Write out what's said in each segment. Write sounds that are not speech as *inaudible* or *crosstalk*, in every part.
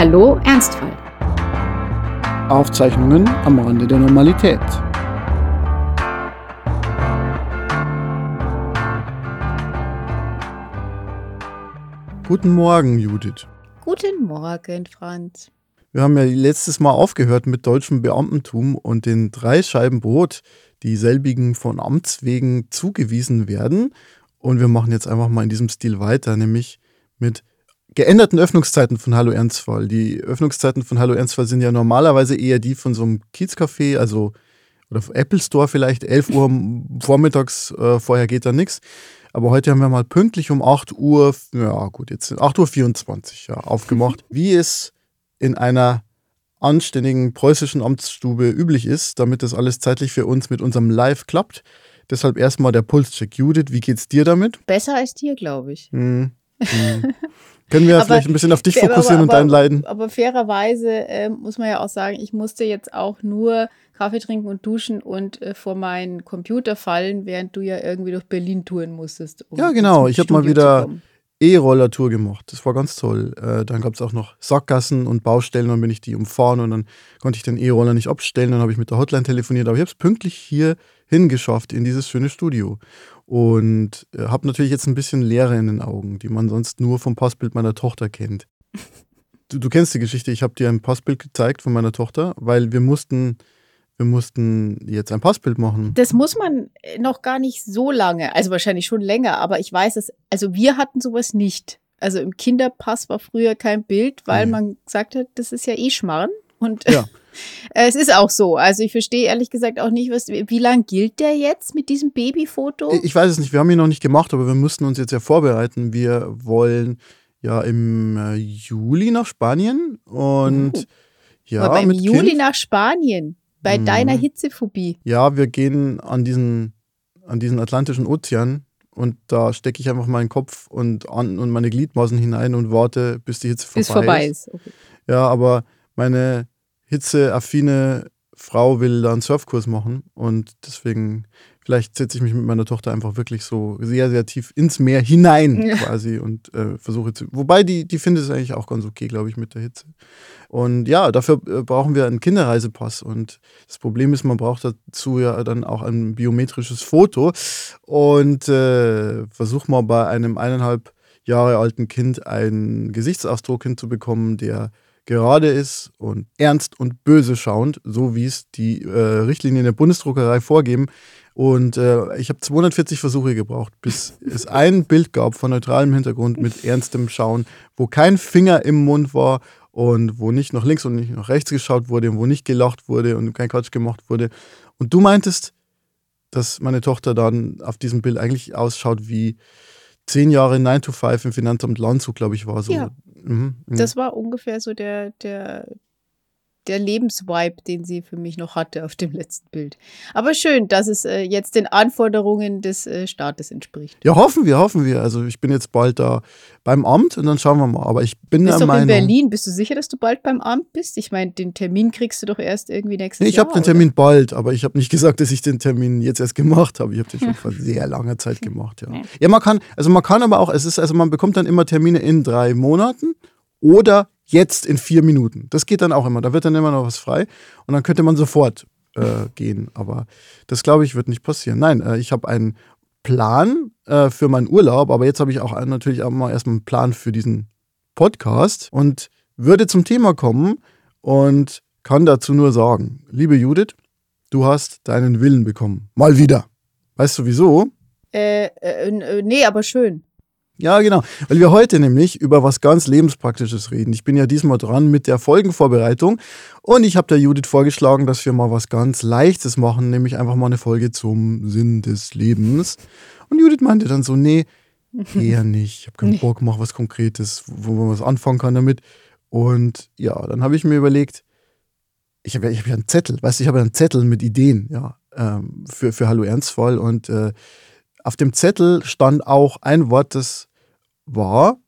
Hallo Ernstfall. Aufzeichnungen am Rande der Normalität. Guten Morgen, Judith. Guten Morgen, Franz. Wir haben ja letztes Mal aufgehört mit deutschem Beamtentum und den drei Scheiben Brot, die selbigen von Amts wegen zugewiesen werden. Und wir machen jetzt einfach mal in diesem Stil weiter, nämlich mit geänderten Öffnungszeiten von Hallo Ernstfall. Die Öffnungszeiten von Hallo Ernstfall sind ja normalerweise eher die von so einem Kiezcafé, also oder Apple Store vielleicht, 11 Uhr vormittags, äh, vorher geht da nichts. Aber heute haben wir mal pünktlich um 8 Uhr, ja gut, jetzt sind 8 Uhr 24 ja, aufgemacht, *laughs* wie es in einer anständigen preußischen Amtsstube üblich ist, damit das alles zeitlich für uns mit unserem Live klappt. Deshalb erstmal der Pulscheck. Judith, wie geht's dir damit? Besser als dir, glaube ich. Hm, hm. *laughs* Können wir aber, vielleicht ein bisschen auf dich fokussieren aber, und dein Leiden? Aber fairerweise äh, muss man ja auch sagen, ich musste jetzt auch nur Kaffee trinken und duschen und äh, vor meinen Computer fallen, während du ja irgendwie durch Berlin touren musstest. Um ja, genau. Ich habe mal wieder E-Roller-Tour gemacht. Das war ganz toll. Äh, dann gab es auch noch Sackgassen und Baustellen. Dann bin ich die umfahren und dann konnte ich den E-Roller nicht abstellen. Dann habe ich mit der Hotline telefoniert. Aber ich habe es pünktlich hier hingeschafft in dieses schöne Studio und äh, habe natürlich jetzt ein bisschen Leere in den Augen, die man sonst nur vom Passbild meiner Tochter kennt. Du, du kennst die Geschichte, ich habe dir ein Passbild gezeigt von meiner Tochter, weil wir mussten, wir mussten jetzt ein Passbild machen. Das muss man äh, noch gar nicht so lange, also wahrscheinlich schon länger, aber ich weiß es, also wir hatten sowas nicht. Also im Kinderpass war früher kein Bild, weil mhm. man gesagt hat, das ist ja eh Schmarrn. Und ja. *laughs* es ist auch so. Also ich verstehe ehrlich gesagt auch nicht, was, wie lange gilt der jetzt mit diesem Babyfoto? Ich weiß es nicht, wir haben ihn noch nicht gemacht, aber wir mussten uns jetzt ja vorbereiten. Wir wollen ja im äh, Juli nach Spanien und oh. ja. Aber im Juli kind. nach Spanien, bei mhm. deiner Hitzephobie. Ja, wir gehen an diesen, an diesen Atlantischen Ozean und da stecke ich einfach meinen Kopf und, an, und meine Gliedmaßen hinein und warte, bis die Hitze vorbei, bis vorbei ist. Okay. Ja, aber meine hitzeaffine Frau will da einen Surfkurs machen und deswegen, vielleicht setze ich mich mit meiner Tochter einfach wirklich so sehr, sehr tief ins Meer hinein ja. quasi und äh, versuche zu. Wobei die, die findet es eigentlich auch ganz okay, glaube ich, mit der Hitze. Und ja, dafür äh, brauchen wir einen Kinderreisepass und das Problem ist, man braucht dazu ja dann auch ein biometrisches Foto und äh, versuch mal bei einem eineinhalb Jahre alten Kind einen Gesichtsausdruck hinzubekommen, der gerade ist und ernst und böse schauend, so wie es die äh, Richtlinien der Bundesdruckerei vorgeben. Und äh, ich habe 240 Versuche gebraucht, bis *laughs* es ein Bild gab von neutralem Hintergrund mit ernstem Schauen, wo kein Finger im Mund war und wo nicht nach links und nicht nach rechts geschaut wurde und wo nicht gelacht wurde und kein Quatsch gemacht wurde. Und du meintest, dass meine Tochter dann auf diesem Bild eigentlich ausschaut wie zehn Jahre 9 to 5 im Finanzamt Landshut, glaube ich, war so. Ja. Mhm, mh. Das war ungefähr so der, der, der Lebensvibe, den sie für mich noch hatte auf dem letzten Bild. Aber schön, dass es äh, jetzt den Anforderungen des äh, Staates entspricht. Ja, hoffen wir, hoffen wir. Also ich bin jetzt bald da beim Amt und dann schauen wir mal. Aber ich bin bist der Meinung... in Berlin. Bist du sicher, dass du bald beim Amt bist? Ich meine, den Termin kriegst du doch erst irgendwie nächstes nee, ich Jahr. Ich habe den Termin bald, aber ich habe nicht *laughs* gesagt, dass ich den Termin jetzt erst gemacht habe. Ich habe den schon vor sehr langer Zeit gemacht, ja. Ja, man kann, also man kann aber auch, es ist, also man bekommt dann immer Termine in drei Monaten oder jetzt in vier Minuten. Das geht dann auch immer. Da wird dann immer noch was frei und dann könnte man sofort äh, gehen. Aber das glaube ich wird nicht passieren. Nein, äh, ich habe einen Plan äh, für meinen Urlaub, aber jetzt habe ich auch natürlich auch mal erstmal einen Plan für diesen Podcast und würde zum Thema kommen und kann dazu nur sagen, liebe Judith, du hast deinen Willen bekommen. Mal wieder. Weißt du wieso? Äh, äh, äh nee, aber schön. Ja, genau. Weil wir heute nämlich über was ganz Lebenspraktisches reden. Ich bin ja diesmal dran mit der Folgenvorbereitung und ich habe der Judith vorgeschlagen, dass wir mal was ganz Leichtes machen, nämlich einfach mal eine Folge zum Sinn des Lebens. Und Judith meinte dann so, nee, *laughs* eher nicht. Ich habe keinen nee. Bock, mach was Konkretes, wo man was anfangen kann damit. Und ja, dann habe ich mir überlegt, ich habe ja, hab ja einen Zettel, weißt du, ich habe ja einen Zettel mit Ideen, ja, ähm, für, für Hallo Ernstfall und äh, auf dem Zettel stand auch ein Wort, das war,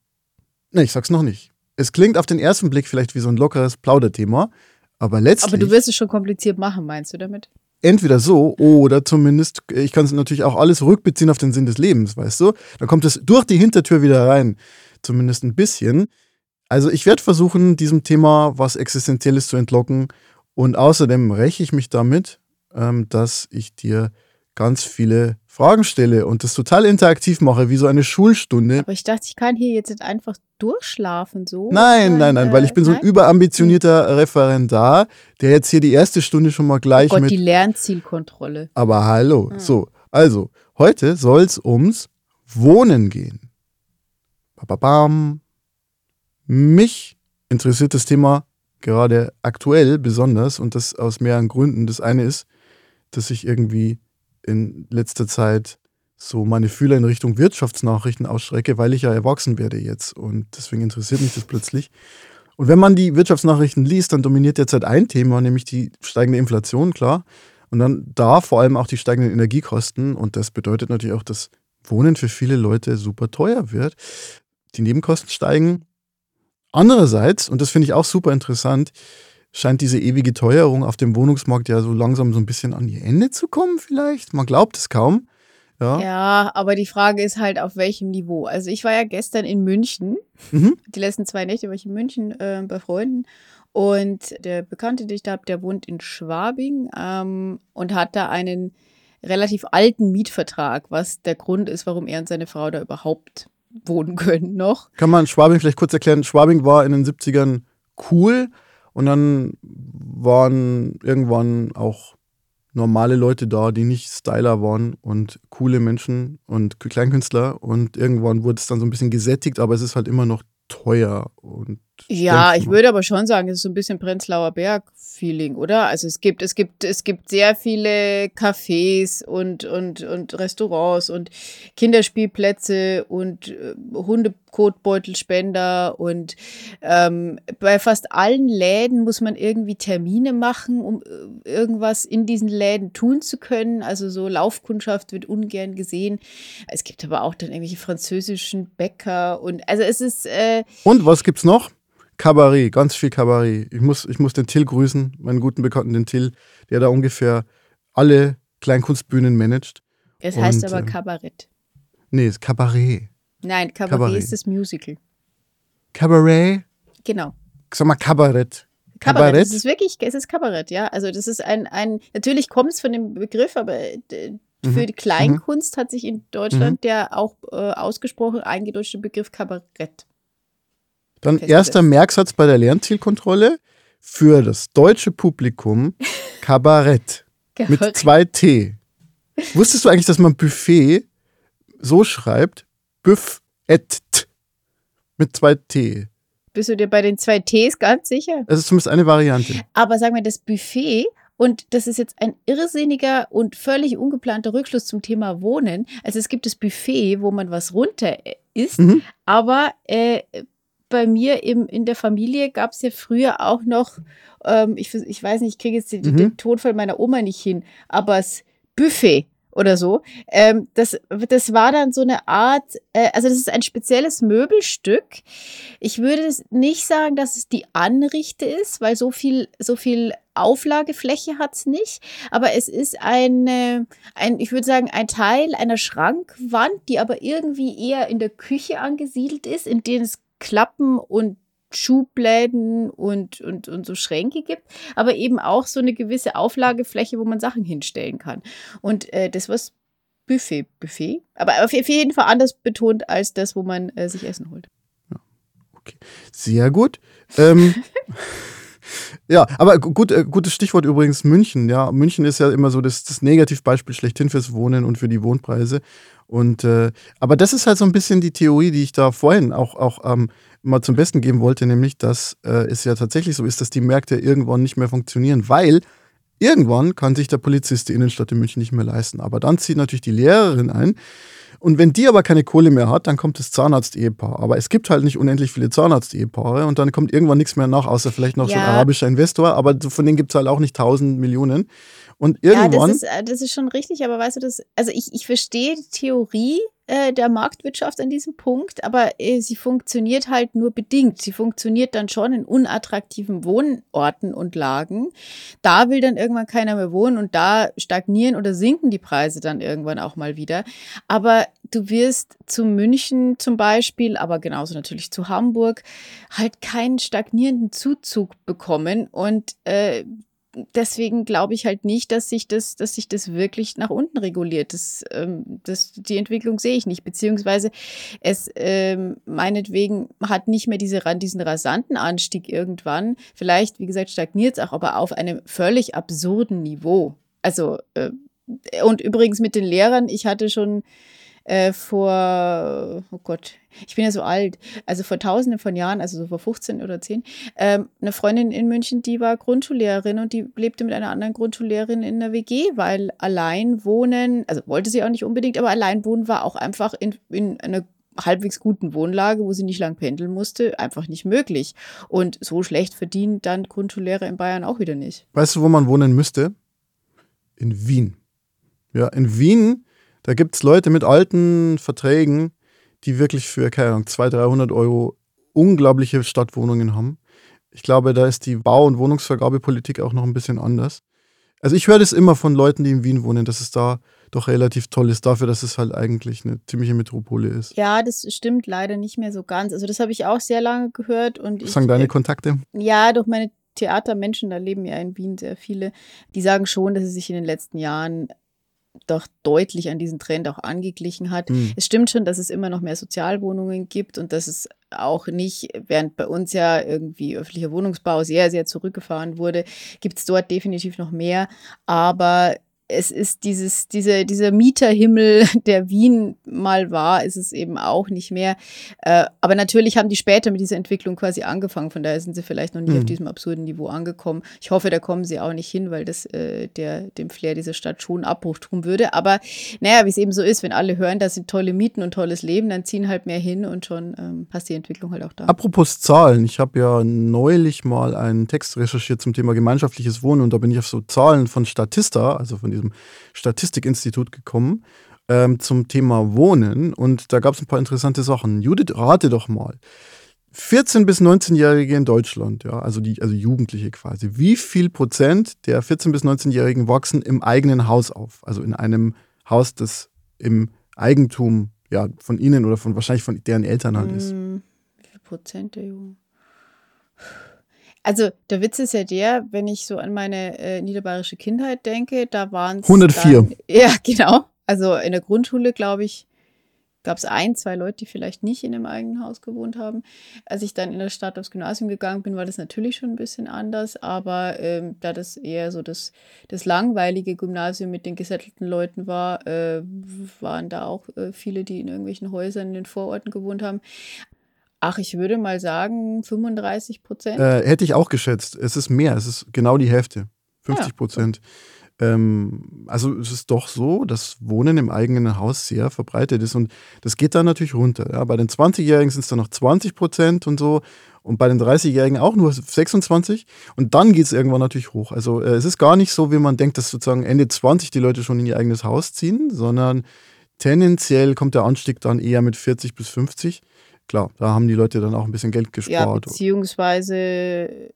ne, ich sag's noch nicht. Es klingt auf den ersten Blick vielleicht wie so ein lockeres Plauderthema, aber letztlich. Aber du wirst es schon kompliziert machen, meinst du damit? Entweder so oder zumindest, ich kann es natürlich auch alles rückbeziehen auf den Sinn des Lebens, weißt du? Dann kommt es durch die Hintertür wieder rein, zumindest ein bisschen. Also ich werde versuchen, diesem Thema was Existenzielles zu entlocken. Und außerdem räche ich mich damit, ähm, dass ich dir ganz viele Fragen stelle und das total interaktiv mache, wie so eine Schulstunde. Aber ich dachte, ich kann hier jetzt nicht einfach durchschlafen so. Nein, nein, nein, weil ich bin so ein überambitionierter Referendar, der jetzt hier die erste Stunde schon mal gleich oh Gott, mit. die Lernzielkontrolle. Aber hallo. Hm. So, also, heute soll es ums Wohnen gehen. Bababam. Mich interessiert das Thema gerade aktuell besonders und das aus mehreren Gründen. Das eine ist, dass ich irgendwie in letzter Zeit so meine Fühler in Richtung Wirtschaftsnachrichten ausstrecke, weil ich ja erwachsen werde jetzt. Und deswegen interessiert mich das plötzlich. Und wenn man die Wirtschaftsnachrichten liest, dann dominiert derzeit ein Thema, nämlich die steigende Inflation, klar. Und dann da vor allem auch die steigenden Energiekosten. Und das bedeutet natürlich auch, dass Wohnen für viele Leute super teuer wird. Die Nebenkosten steigen. Andererseits, und das finde ich auch super interessant, scheint diese ewige Teuerung auf dem Wohnungsmarkt ja so langsam so ein bisschen an ihr Ende zu kommen, vielleicht. Man glaubt es kaum. Ja. ja, aber die Frage ist halt, auf welchem Niveau. Also ich war ja gestern in München. Mhm. Die letzten zwei Nächte war ich in München äh, bei Freunden. Und der Bekannte, den ich da habe, der wohnt in Schwabing ähm, und hat da einen relativ alten Mietvertrag, was der Grund ist, warum er und seine Frau da überhaupt wohnen können noch. Kann man Schwabing vielleicht kurz erklären? Schwabing war in den 70ern cool und dann waren irgendwann auch normale Leute da, die nicht Styler waren und coole Menschen und Kleinkünstler. Und irgendwann wurde es dann so ein bisschen gesättigt, aber es ist halt immer noch teuer. Und ja, ich würde aber schon sagen, es ist so ein bisschen Prenzlauer Berg-Feeling, oder? Also es gibt, es gibt, es gibt sehr viele Cafés und, und, und Restaurants und Kinderspielplätze und äh, Hundekotbeutelspender und ähm, bei fast allen Läden muss man irgendwie Termine machen, um äh, irgendwas in diesen Läden tun zu können. Also so Laufkundschaft wird ungern gesehen. Es gibt aber auch dann irgendwelche französischen Bäcker und also es ist. Äh, und was gibt's noch? Kabarett, ganz viel Kabarett. Ich muss, ich muss den Till grüßen, meinen guten Bekannten, den Till, der da ungefähr alle Kleinkunstbühnen managt. Es heißt aber äh, Kabarett. Nee, es ist Kabarett. Nein, Kabarett, Kabarett, ist das Musical. Kabarett? Genau. Sag mal Kabarett. Kabarett. Kabarett. Es ist wirklich, es ist Kabarett, ja. Also das ist ein, ein natürlich kommt es von dem Begriff, aber äh, mhm. für die Kleinkunst mhm. hat sich in Deutschland mhm. der auch äh, ausgesprochen eingedeutschte Begriff Kabarett dann erster Merksatz bei der Lernzielkontrolle für das deutsche Publikum *laughs* Kabarett mit zwei T. Wusstest du eigentlich, dass man Buffet so schreibt? Büff et mit zwei T. Bist du dir bei den zwei Ts ganz sicher? Das ist zumindest eine Variante. Aber sag mal, das Buffet und das ist jetzt ein irrsinniger und völlig ungeplanter Rückschluss zum Thema Wohnen. Also es gibt das Buffet, wo man was runter isst, mhm. aber äh, bei mir im, in der Familie gab es ja früher auch noch, ähm, ich, ich weiß nicht, ich kriege jetzt den, mhm. den Tonfall meiner Oma nicht hin, aber das Buffet oder so. Ähm, das, das war dann so eine Art, äh, also das ist ein spezielles Möbelstück. Ich würde nicht sagen, dass es die Anrichte ist, weil so viel, so viel Auflagefläche hat es nicht. Aber es ist eine, ein, ich würde sagen, ein Teil einer Schrankwand, die aber irgendwie eher in der Küche angesiedelt ist, in denen es Klappen und Schubläden und, und, und so Schränke gibt, aber eben auch so eine gewisse Auflagefläche, wo man Sachen hinstellen kann. Und äh, das war Buffet, Buffet, aber auf jeden Fall anders betont als das, wo man äh, sich Essen holt. Ja. Okay. Sehr gut. Ähm, *laughs* Ja, aber gut, äh, gutes Stichwort übrigens München. Ja, München ist ja immer so das, das Negativbeispiel schlechthin fürs Wohnen und für die Wohnpreise. Und äh, aber das ist halt so ein bisschen die Theorie, die ich da vorhin auch, auch ähm, mal zum Besten geben wollte, nämlich, dass äh, es ja tatsächlich so ist, dass die Märkte irgendwann nicht mehr funktionieren, weil irgendwann kann sich der Polizist die Innenstadt in München nicht mehr leisten. Aber dann zieht natürlich die Lehrerin ein und wenn die aber keine Kohle mehr hat, dann kommt das Zahnarzt-Ehepaar. Aber es gibt halt nicht unendlich viele Zahnarzt-Ehepaare und dann kommt irgendwann nichts mehr nach, außer vielleicht noch ja. so ein arabischer Investor. Aber von denen gibt es halt auch nicht tausend Millionen. Und irgendwann. Ja, das ist, äh, das ist schon richtig, aber weißt du, das, also ich, ich verstehe die Theorie äh, der Marktwirtschaft an diesem Punkt, aber äh, sie funktioniert halt nur bedingt. Sie funktioniert dann schon in unattraktiven Wohnorten und Lagen. Da will dann irgendwann keiner mehr wohnen und da stagnieren oder sinken die Preise dann irgendwann auch mal wieder. Aber du wirst zu München zum Beispiel, aber genauso natürlich zu Hamburg, halt keinen stagnierenden Zuzug bekommen und äh, deswegen glaube ich halt nicht, dass sich das, dass sich das wirklich nach unten reguliert. Das, ähm, das, die Entwicklung sehe ich nicht. Beziehungsweise es ähm, meinetwegen hat nicht mehr diese, diesen rasanten Anstieg irgendwann. Vielleicht, wie gesagt, stagniert es auch, aber auf einem völlig absurden Niveau. Also, äh, und übrigens mit den Lehrern, ich hatte schon äh, vor, oh Gott, ich bin ja so alt, also vor tausenden von Jahren, also so vor 15 oder 10, ähm, eine Freundin in München, die war Grundschullehrerin und die lebte mit einer anderen Grundschullehrerin in der WG, weil allein wohnen, also wollte sie auch nicht unbedingt, aber allein wohnen war auch einfach in, in einer halbwegs guten Wohnlage, wo sie nicht lang pendeln musste, einfach nicht möglich. Und so schlecht verdient dann Grundschullehrer in Bayern auch wieder nicht. Weißt du, wo man wohnen müsste? In Wien. Ja, in Wien da gibt es Leute mit alten Verträgen, die wirklich für, keine Ahnung, 200, 300 Euro unglaubliche Stadtwohnungen haben. Ich glaube, da ist die Bau- und Wohnungsvergabepolitik auch noch ein bisschen anders. Also ich höre das immer von Leuten, die in Wien wohnen, dass es da doch relativ toll ist, dafür, dass es halt eigentlich eine ziemliche Metropole ist. Ja, das stimmt leider nicht mehr so ganz. Also das habe ich auch sehr lange gehört. Und Was sagen deine Kontakte? Ja, durch meine Theatermenschen, da leben ja in Wien sehr viele, die sagen schon, dass es sich in den letzten Jahren doch deutlich an diesen Trend auch angeglichen hat. Mhm. Es stimmt schon, dass es immer noch mehr Sozialwohnungen gibt und dass es auch nicht, während bei uns ja irgendwie öffentlicher Wohnungsbau sehr, sehr zurückgefahren wurde, gibt es dort definitiv noch mehr. Aber es ist dieses, diese, dieser Mieterhimmel, *laughs* der Wien mal war, ist es eben auch nicht mehr. Äh, aber natürlich haben die später mit dieser Entwicklung quasi angefangen. Von daher sind sie vielleicht noch nicht mhm. auf diesem absurden Niveau angekommen. Ich hoffe, da kommen sie auch nicht hin, weil das äh, der, dem Flair dieser Stadt schon Abbruch tun würde. Aber naja, wie es eben so ist, wenn alle hören, das sind tolle Mieten und tolles Leben, dann ziehen halt mehr hin und schon ähm, passt die Entwicklung halt auch da. Apropos Zahlen, ich habe ja neulich mal einen Text recherchiert zum Thema gemeinschaftliches Wohnen und da bin ich auf so Zahlen von Statista, also von diesem Statistikinstitut gekommen ähm, zum Thema Wohnen und da gab es ein paar interessante Sachen. Judith, rate doch mal. 14- bis 19-Jährige in Deutschland, ja, also die, also Jugendliche quasi. Wie viel Prozent der 14- bis 19-Jährigen wachsen im eigenen Haus auf? Also in einem Haus, das im Eigentum ja, von ihnen oder von wahrscheinlich von deren Eltern halt ist. Hm, wie viel Prozent der Jungen? Also der Witz ist ja der, wenn ich so an meine äh, niederbayerische Kindheit denke, da waren es 104. Dann, ja, *laughs* genau. Also in der Grundschule, glaube ich, gab es ein, zwei Leute, die vielleicht nicht in einem eigenen Haus gewohnt haben. Als ich dann in der Stadt aufs Gymnasium gegangen bin, war das natürlich schon ein bisschen anders, aber ähm, da das eher so das, das langweilige Gymnasium mit den gesettelten Leuten war, äh, waren da auch äh, viele, die in irgendwelchen Häusern in den Vororten gewohnt haben. Ach, ich würde mal sagen 35 Prozent. Äh, hätte ich auch geschätzt. Es ist mehr, es ist genau die Hälfte. 50 Prozent. Ja. Ähm, also es ist doch so, dass Wohnen im eigenen Haus sehr verbreitet ist und das geht dann natürlich runter. Ja. Bei den 20-Jährigen sind es dann noch 20 Prozent und so und bei den 30-Jährigen auch nur 26 und dann geht es irgendwann natürlich hoch. Also äh, es ist gar nicht so, wie man denkt, dass sozusagen Ende 20 die Leute schon in ihr eigenes Haus ziehen, sondern tendenziell kommt der Anstieg dann eher mit 40 bis 50 klar, da haben die Leute dann auch ein bisschen Geld gespart. Ja, beziehungsweise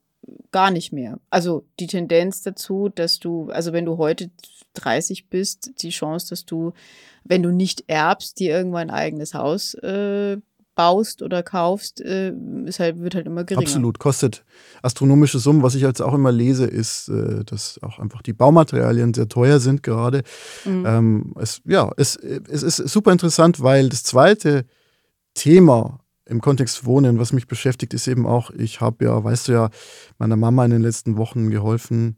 gar nicht mehr. Also die Tendenz dazu, dass du, also wenn du heute 30 bist, die Chance, dass du, wenn du nicht erbst, dir irgendwann ein eigenes Haus äh, baust oder kaufst, äh, ist halt, wird halt immer geringer. Absolut, kostet astronomische Summen. Was ich jetzt auch immer lese, ist, äh, dass auch einfach die Baumaterialien sehr teuer sind gerade. Mhm. Ähm, es, ja, es, es ist super interessant, weil das zweite Thema im Kontext Wohnen, was mich beschäftigt, ist eben auch, ich habe ja, weißt du ja, meiner Mama in den letzten Wochen geholfen,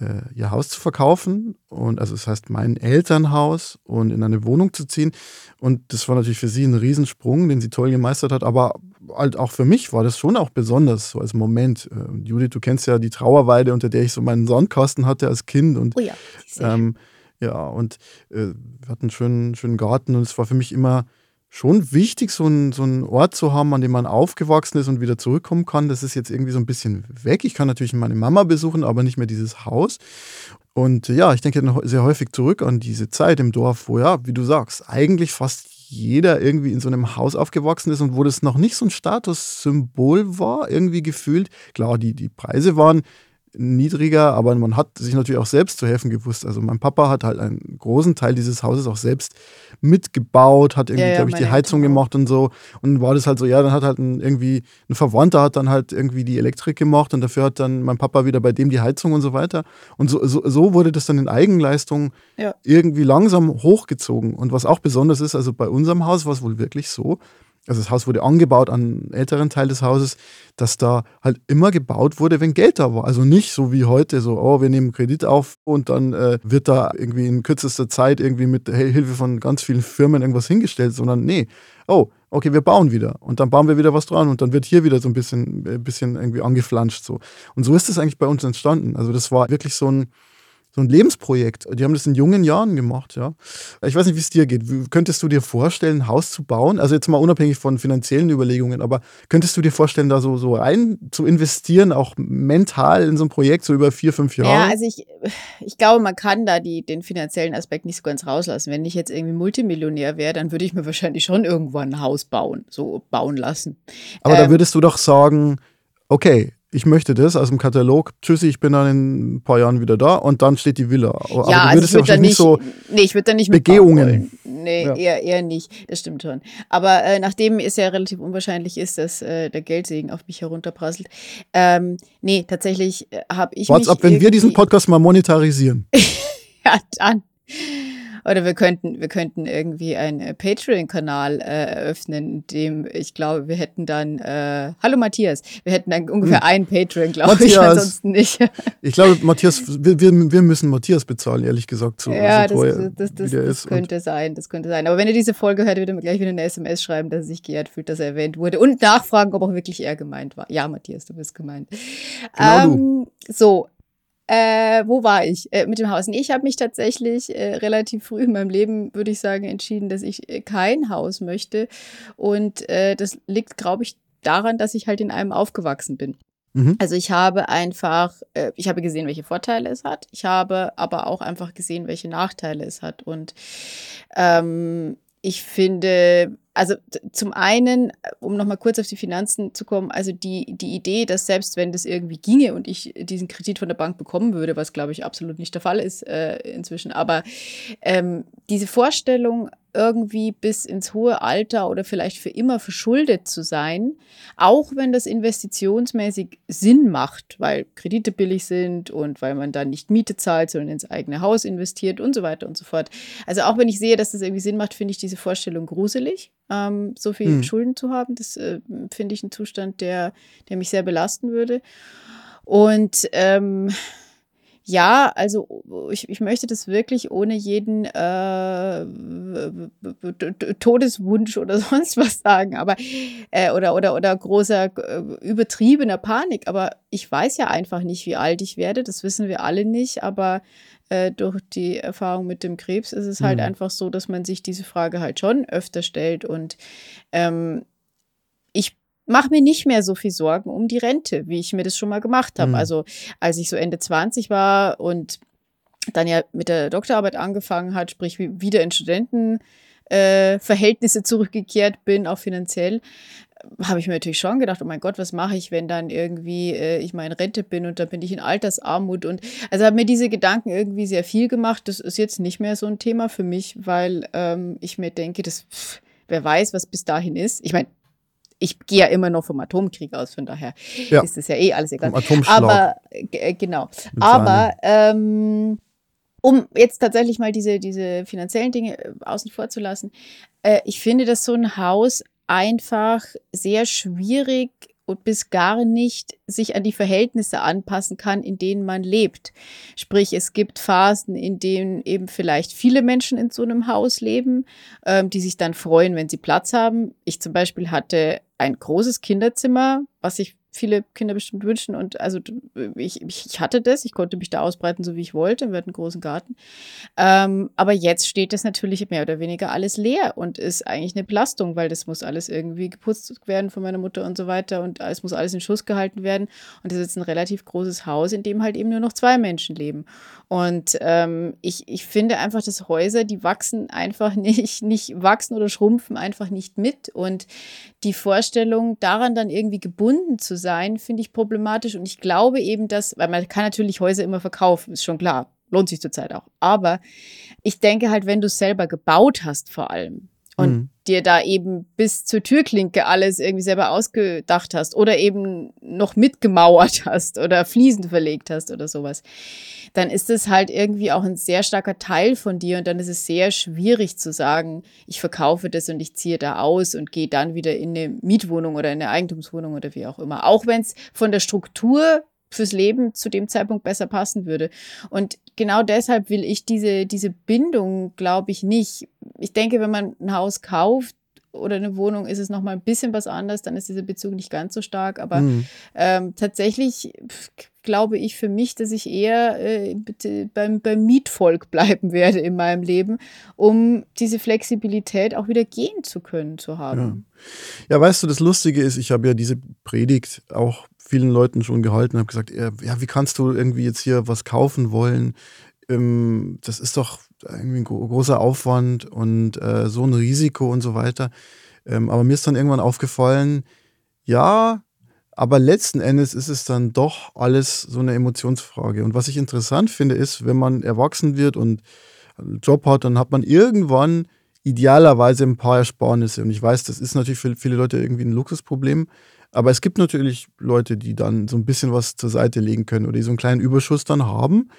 äh, ihr Haus zu verkaufen. Und also das heißt mein Elternhaus und in eine Wohnung zu ziehen. Und das war natürlich für sie ein Riesensprung, den sie toll gemeistert hat. Aber halt auch für mich war das schon auch besonders, so als Moment. Äh, Judith, du kennst ja die Trauerweide, unter der ich so meinen Sandkasten hatte als Kind. Und, oh ja, ähm, ja, und äh, wir hatten einen schönen, schönen Garten und es war für mich immer schon wichtig, so einen, so Ort zu haben, an dem man aufgewachsen ist und wieder zurückkommen kann. Das ist jetzt irgendwie so ein bisschen weg. Ich kann natürlich meine Mama besuchen, aber nicht mehr dieses Haus. Und ja, ich denke sehr häufig zurück an diese Zeit im Dorf, wo ja, wie du sagst, eigentlich fast jeder irgendwie in so einem Haus aufgewachsen ist und wo das noch nicht so ein Statussymbol war, irgendwie gefühlt. Klar, die, die Preise waren niedriger, aber man hat sich natürlich auch selbst zu helfen gewusst. Also mein Papa hat halt einen großen Teil dieses Hauses auch selbst mitgebaut, hat irgendwie, ja, ja, glaube ich, die Heizung gemacht und so. Und war das halt so, ja, dann hat halt ein, irgendwie ein Verwandter hat dann halt irgendwie die Elektrik gemacht und dafür hat dann mein Papa wieder bei dem die Heizung und so weiter. Und so, so, so wurde das dann in Eigenleistung ja. irgendwie langsam hochgezogen. Und was auch besonders ist, also bei unserem Haus war es wohl wirklich so, also das Haus wurde angebaut an einen älteren Teil des Hauses, dass da halt immer gebaut wurde, wenn Geld da war. Also nicht so wie heute, so, oh, wir nehmen Kredit auf und dann äh, wird da irgendwie in kürzester Zeit irgendwie mit Hilfe von ganz vielen Firmen irgendwas hingestellt, sondern nee, oh, okay, wir bauen wieder und dann bauen wir wieder was dran und dann wird hier wieder so ein bisschen, ein äh, bisschen irgendwie angeflanscht so. Und so ist es eigentlich bei uns entstanden. Also das war wirklich so ein, so ein Lebensprojekt. Die haben das in jungen Jahren gemacht, ja. Ich weiß nicht, wie es dir geht. Könntest du dir vorstellen, ein Haus zu bauen? Also jetzt mal unabhängig von finanziellen Überlegungen, aber könntest du dir vorstellen, da so, so rein zu investieren, auch mental in so ein Projekt, so über vier, fünf Jahre? Ja, also ich, ich glaube, man kann da die, den finanziellen Aspekt nicht so ganz rauslassen. Wenn ich jetzt irgendwie Multimillionär wäre, dann würde ich mir wahrscheinlich schon irgendwann ein Haus bauen, so bauen lassen. Aber ähm, da würdest du doch sagen, okay, ich möchte das aus dem Katalog. Tschüssi, ich bin dann in ein paar Jahren wieder da und dann steht die Villa. Aber ja, du also ich würde dann nicht, so nee, ich würde dann nicht Begehungen. Nee, ja. eher, eher nicht. Das stimmt schon. Aber äh, nachdem es ja relativ unwahrscheinlich ist, dass äh, der Geldsegen auf mich herunterprasselt, ähm, nee, tatsächlich äh, habe ich. What's ab, wenn wir diesen Podcast mal monetarisieren? *laughs* ja, dann. Oder wir könnten, wir könnten irgendwie einen äh, Patreon-Kanal äh, eröffnen, in dem ich glaube, wir hätten dann, äh, hallo Matthias, wir hätten dann ungefähr hm. einen Patreon, glaube ich, ansonsten nicht. *laughs* ich glaube, Matthias, wir, wir müssen Matthias bezahlen, ehrlich gesagt. So, ja, so das, das, das, das könnte sein, das könnte sein. Aber wenn er diese Folge hört, wird er mir gleich wieder eine SMS schreiben, dass er sich geehrt fühlt, dass er erwähnt wurde und nachfragen, ob auch wirklich er gemeint war. Ja, Matthias, du bist gemeint. Genau ähm, du. So, äh, wo war ich äh, mit dem Haus? Ich habe mich tatsächlich äh, relativ früh in meinem Leben, würde ich sagen, entschieden, dass ich äh, kein Haus möchte. Und äh, das liegt, glaube ich, daran, dass ich halt in einem aufgewachsen bin. Mhm. Also ich habe einfach, äh, ich habe gesehen, welche Vorteile es hat. Ich habe aber auch einfach gesehen, welche Nachteile es hat. Und ähm, ich finde, also zum einen, um nochmal kurz auf die Finanzen zu kommen, also die, die Idee, dass selbst wenn das irgendwie ginge und ich diesen Kredit von der Bank bekommen würde, was glaube ich absolut nicht der Fall ist äh, inzwischen, aber ähm, diese Vorstellung, irgendwie bis ins hohe Alter oder vielleicht für immer verschuldet zu sein, auch wenn das investitionsmäßig Sinn macht, weil Kredite billig sind und weil man dann nicht Miete zahlt, sondern ins eigene Haus investiert und so weiter und so fort. Also auch wenn ich sehe, dass das irgendwie Sinn macht, finde ich diese Vorstellung gruselig, ähm, so viel hm. Schulden zu haben. Das äh, finde ich ein Zustand, der, der mich sehr belasten würde. Und ähm, ja, also ich, ich möchte das wirklich ohne jeden äh, Todeswunsch oder *laughs* sonst was sagen, aber äh, oder oder oder großer äh, übertriebener Panik. Aber ich weiß ja einfach nicht, wie alt ich werde. Das wissen wir alle nicht. Aber äh, durch die Erfahrung mit dem Krebs ist es halt mhm. einfach so, dass man sich diese Frage halt schon öfter stellt und ähm, mache mir nicht mehr so viel Sorgen um die Rente, wie ich mir das schon mal gemacht habe. Mhm. Also als ich so Ende 20 war und dann ja mit der Doktorarbeit angefangen hat, sprich wieder in Studentenverhältnisse äh, zurückgekehrt bin, auch finanziell, habe ich mir natürlich schon gedacht, oh mein Gott, was mache ich, wenn dann irgendwie äh, ich mal in Rente bin und dann bin ich in Altersarmut und also habe mir diese Gedanken irgendwie sehr viel gemacht. Das ist jetzt nicht mehr so ein Thema für mich, weil ähm, ich mir denke, das pff, wer weiß, was bis dahin ist. Ich meine, ich gehe ja immer noch vom Atomkrieg aus, von daher ja. ist es ja eh alles egal. Aber äh, genau. Aber ähm, um jetzt tatsächlich mal diese, diese finanziellen Dinge äh, außen vor zu lassen, äh, ich finde, dass so ein Haus einfach sehr schwierig und bis gar nicht sich an die Verhältnisse anpassen kann, in denen man lebt. Sprich, es gibt Phasen, in denen eben vielleicht viele Menschen in so einem Haus leben, ähm, die sich dann freuen, wenn sie Platz haben. Ich zum Beispiel hatte ein großes Kinderzimmer, was ich viele Kinder bestimmt wünschen. Und also ich, ich hatte das, ich konnte mich da ausbreiten, so wie ich wollte. Wir hatten einen großen Garten. Ähm, aber jetzt steht das natürlich mehr oder weniger alles leer und ist eigentlich eine Belastung, weil das muss alles irgendwie geputzt werden von meiner Mutter und so weiter und es muss alles in Schuss gehalten werden. Und das ist jetzt ein relativ großes Haus, in dem halt eben nur noch zwei Menschen leben. Und ähm, ich, ich finde einfach, dass Häuser, die wachsen einfach *laughs* nicht, nicht wachsen oder schrumpfen einfach nicht mit. Und die Vorstellung, daran dann irgendwie gebunden zu sein, finde ich problematisch. Und ich glaube eben, dass, weil man kann natürlich Häuser immer verkaufen, ist schon klar. Lohnt sich zurzeit auch. Aber ich denke halt, wenn du es selber gebaut hast, vor allem, und mhm. dir da eben bis zur Türklinke alles irgendwie selber ausgedacht hast oder eben noch mitgemauert *laughs* hast oder Fliesen verlegt hast oder sowas, dann ist es halt irgendwie auch ein sehr starker Teil von dir und dann ist es sehr schwierig zu sagen, ich verkaufe das und ich ziehe da aus und gehe dann wieder in eine Mietwohnung oder in eine Eigentumswohnung oder wie auch immer. Auch wenn es von der Struktur fürs Leben zu dem Zeitpunkt besser passen würde. Und genau deshalb will ich diese, diese Bindung, glaube ich, nicht. Ich denke, wenn man ein Haus kauft, oder eine Wohnung ist es nochmal ein bisschen was anderes, dann ist dieser Bezug nicht ganz so stark. Aber mhm. ähm, tatsächlich glaube ich für mich, dass ich eher äh, beim, beim Mietvolk *laughs* bleiben werde in meinem Leben, um diese Flexibilität auch wieder gehen zu können, zu haben. Ja, ja weißt du, das Lustige ist, ich habe ja diese Predigt auch vielen Leuten schon gehalten, habe gesagt, ja, wie kannst du irgendwie jetzt hier was kaufen wollen? Ähm, das ist doch irgendwie ein großer Aufwand und äh, so ein Risiko und so weiter. Ähm, aber mir ist dann irgendwann aufgefallen, ja, aber letzten Endes ist es dann doch alles so eine Emotionsfrage. Und was ich interessant finde, ist, wenn man erwachsen wird und einen Job hat, dann hat man irgendwann idealerweise ein paar Ersparnisse. Und ich weiß, das ist natürlich für viele Leute irgendwie ein Luxusproblem. Aber es gibt natürlich Leute, die dann so ein bisschen was zur Seite legen können oder die so einen kleinen Überschuss dann haben.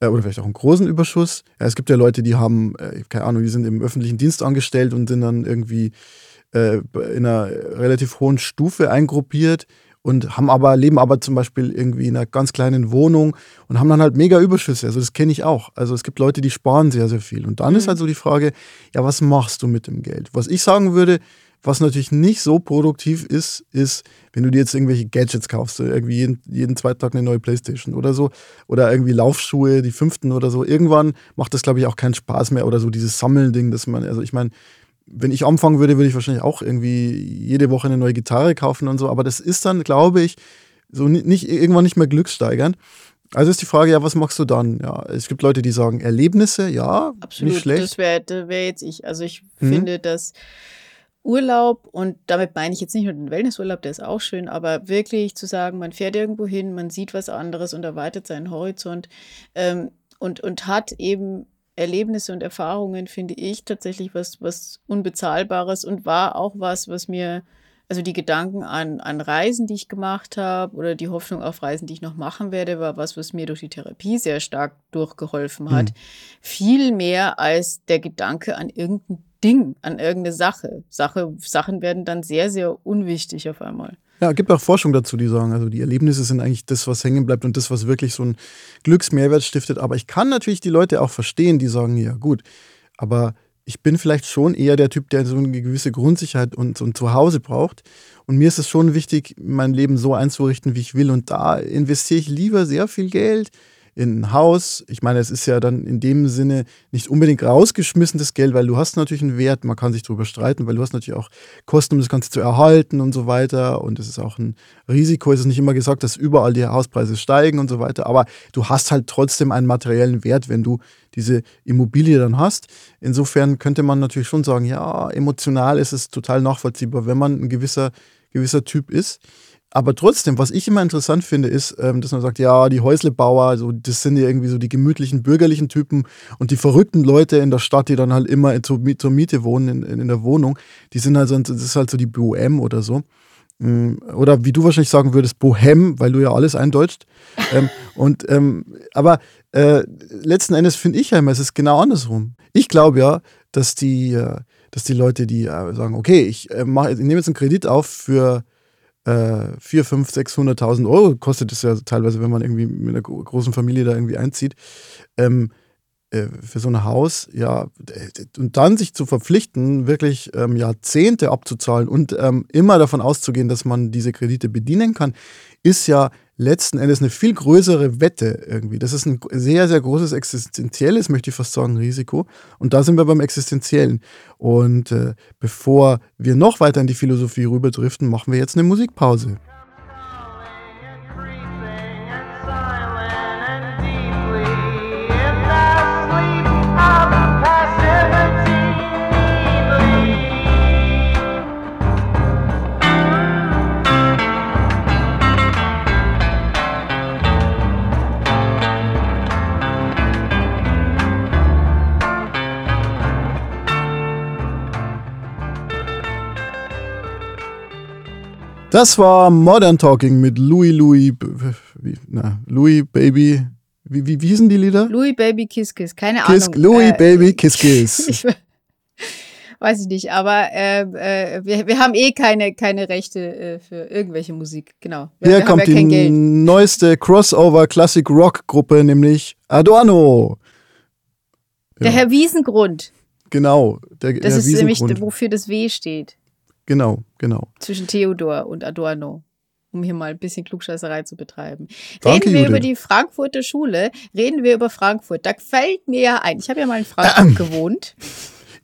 Äh, oder vielleicht auch einen großen Überschuss. Ja, es gibt ja Leute, die haben, äh, keine Ahnung, die sind im öffentlichen Dienst angestellt und sind dann irgendwie äh, in einer relativ hohen Stufe eingruppiert und haben aber, leben aber zum Beispiel irgendwie in einer ganz kleinen Wohnung und haben dann halt mega Überschüsse. Also das kenne ich auch. Also es gibt Leute, die sparen sehr, sehr viel. Und dann mhm. ist halt so die Frage, ja, was machst du mit dem Geld? Was ich sagen würde, was natürlich nicht so produktiv ist, ist, wenn du dir jetzt irgendwelche Gadgets kaufst, irgendwie jeden, jeden zweiten Tag eine neue Playstation oder so, oder irgendwie Laufschuhe, die fünften oder so. Irgendwann macht das, glaube ich, auch keinen Spaß mehr oder so dieses Sammelding, dass man, also ich meine, wenn ich anfangen würde, würde ich wahrscheinlich auch irgendwie jede Woche eine neue Gitarre kaufen und so. Aber das ist dann, glaube ich, so nicht, irgendwann nicht mehr glückssteigernd. Also ist die Frage, ja, was machst du dann? Ja, es gibt Leute, die sagen Erlebnisse, ja, Absolut, nicht schlecht. Das wäre wär jetzt ich. Also ich mhm. finde, dass Urlaub und damit meine ich jetzt nicht nur den Wellnessurlaub, der ist auch schön, aber wirklich zu sagen, man fährt irgendwo hin, man sieht was anderes und erweitert seinen Horizont ähm, und, und hat eben Erlebnisse und Erfahrungen finde ich tatsächlich was, was Unbezahlbares und war auch was, was mir, also die Gedanken an, an Reisen, die ich gemacht habe oder die Hoffnung auf Reisen, die ich noch machen werde, war was, was mir durch die Therapie sehr stark durchgeholfen hat. Mhm. Viel mehr als der Gedanke an irgendein Ding, an irgendeine Sache. Sache. Sachen werden dann sehr, sehr unwichtig auf einmal. Ja, gibt auch Forschung dazu, die sagen, also die Erlebnisse sind eigentlich das, was hängen bleibt und das, was wirklich so einen Glücksmehrwert stiftet. Aber ich kann natürlich die Leute auch verstehen, die sagen, ja gut, aber ich bin vielleicht schon eher der Typ, der so eine gewisse Grundsicherheit und so ein Zuhause braucht. Und mir ist es schon wichtig, mein Leben so einzurichten, wie ich will. Und da investiere ich lieber sehr viel Geld in ein Haus. Ich meine, es ist ja dann in dem Sinne nicht unbedingt rausgeschmissenes Geld, weil du hast natürlich einen Wert, man kann sich darüber streiten, weil du hast natürlich auch Kosten, um das Ganze zu erhalten und so weiter. Und es ist auch ein Risiko. Es ist nicht immer gesagt, dass überall die Hauspreise steigen und so weiter. Aber du hast halt trotzdem einen materiellen Wert, wenn du diese Immobilie dann hast. Insofern könnte man natürlich schon sagen, ja, emotional ist es total nachvollziehbar, wenn man ein gewisser, gewisser Typ ist. Aber trotzdem, was ich immer interessant finde, ist, ähm, dass man sagt, ja, die Häuslebauer, so, das sind ja irgendwie so die gemütlichen bürgerlichen Typen und die verrückten Leute in der Stadt, die dann halt immer zur, Miete wohnen, in, in, der Wohnung, die sind halt so, das ist halt so die Bohem oder so. Mm, oder wie du wahrscheinlich sagen würdest, Bohem, weil du ja alles eindeutscht. ähm, *laughs* und, ähm, aber äh, letzten Endes finde ich ja immer, es ist genau andersrum. Ich glaube ja, dass die, äh, dass die Leute, die äh, sagen, okay, ich, äh, mach, ich nehme jetzt einen Kredit auf für äh, 4, 5, 600.000 Euro kostet es ja teilweise, wenn man irgendwie mit einer großen Familie da irgendwie einzieht. Ähm, äh, für so ein Haus, ja, und dann sich zu verpflichten, wirklich ähm, Jahrzehnte abzuzahlen und ähm, immer davon auszugehen, dass man diese Kredite bedienen kann, ist ja letzten Endes eine viel größere Wette irgendwie. Das ist ein sehr, sehr großes existenzielles, möchte ich fast sagen, Risiko. Und da sind wir beim Existenziellen. Und äh, bevor wir noch weiter in die Philosophie rüberdriften, machen wir jetzt eine Musikpause. Das war Modern Talking mit Louis Louis, wie, na, Louis Baby. Wie, wie, wie hießen die Lieder? Louis Baby Kiss Kiss, keine Kiss, Ahnung. Louis äh, Baby Kiss Kiss. *laughs* ich, weiß ich nicht, aber äh, äh, wir, wir haben eh keine, keine Rechte äh, für irgendwelche Musik, genau. Wir, Hier wir kommt ja die neueste Crossover Classic Rock Gruppe, nämlich Adorno. Ja. Der Herr Wiesengrund. Genau, der, das Herr ist nämlich, wofür das W steht. Genau, genau. Zwischen Theodor und Adorno um hier mal ein bisschen Klugscheißerei zu betreiben. Danke, reden wir Judith. über die Frankfurter Schule, reden wir über Frankfurt. Da fällt mir ja ein, ich habe ja mal in Frankfurt ähm. *clears throat* gewohnt.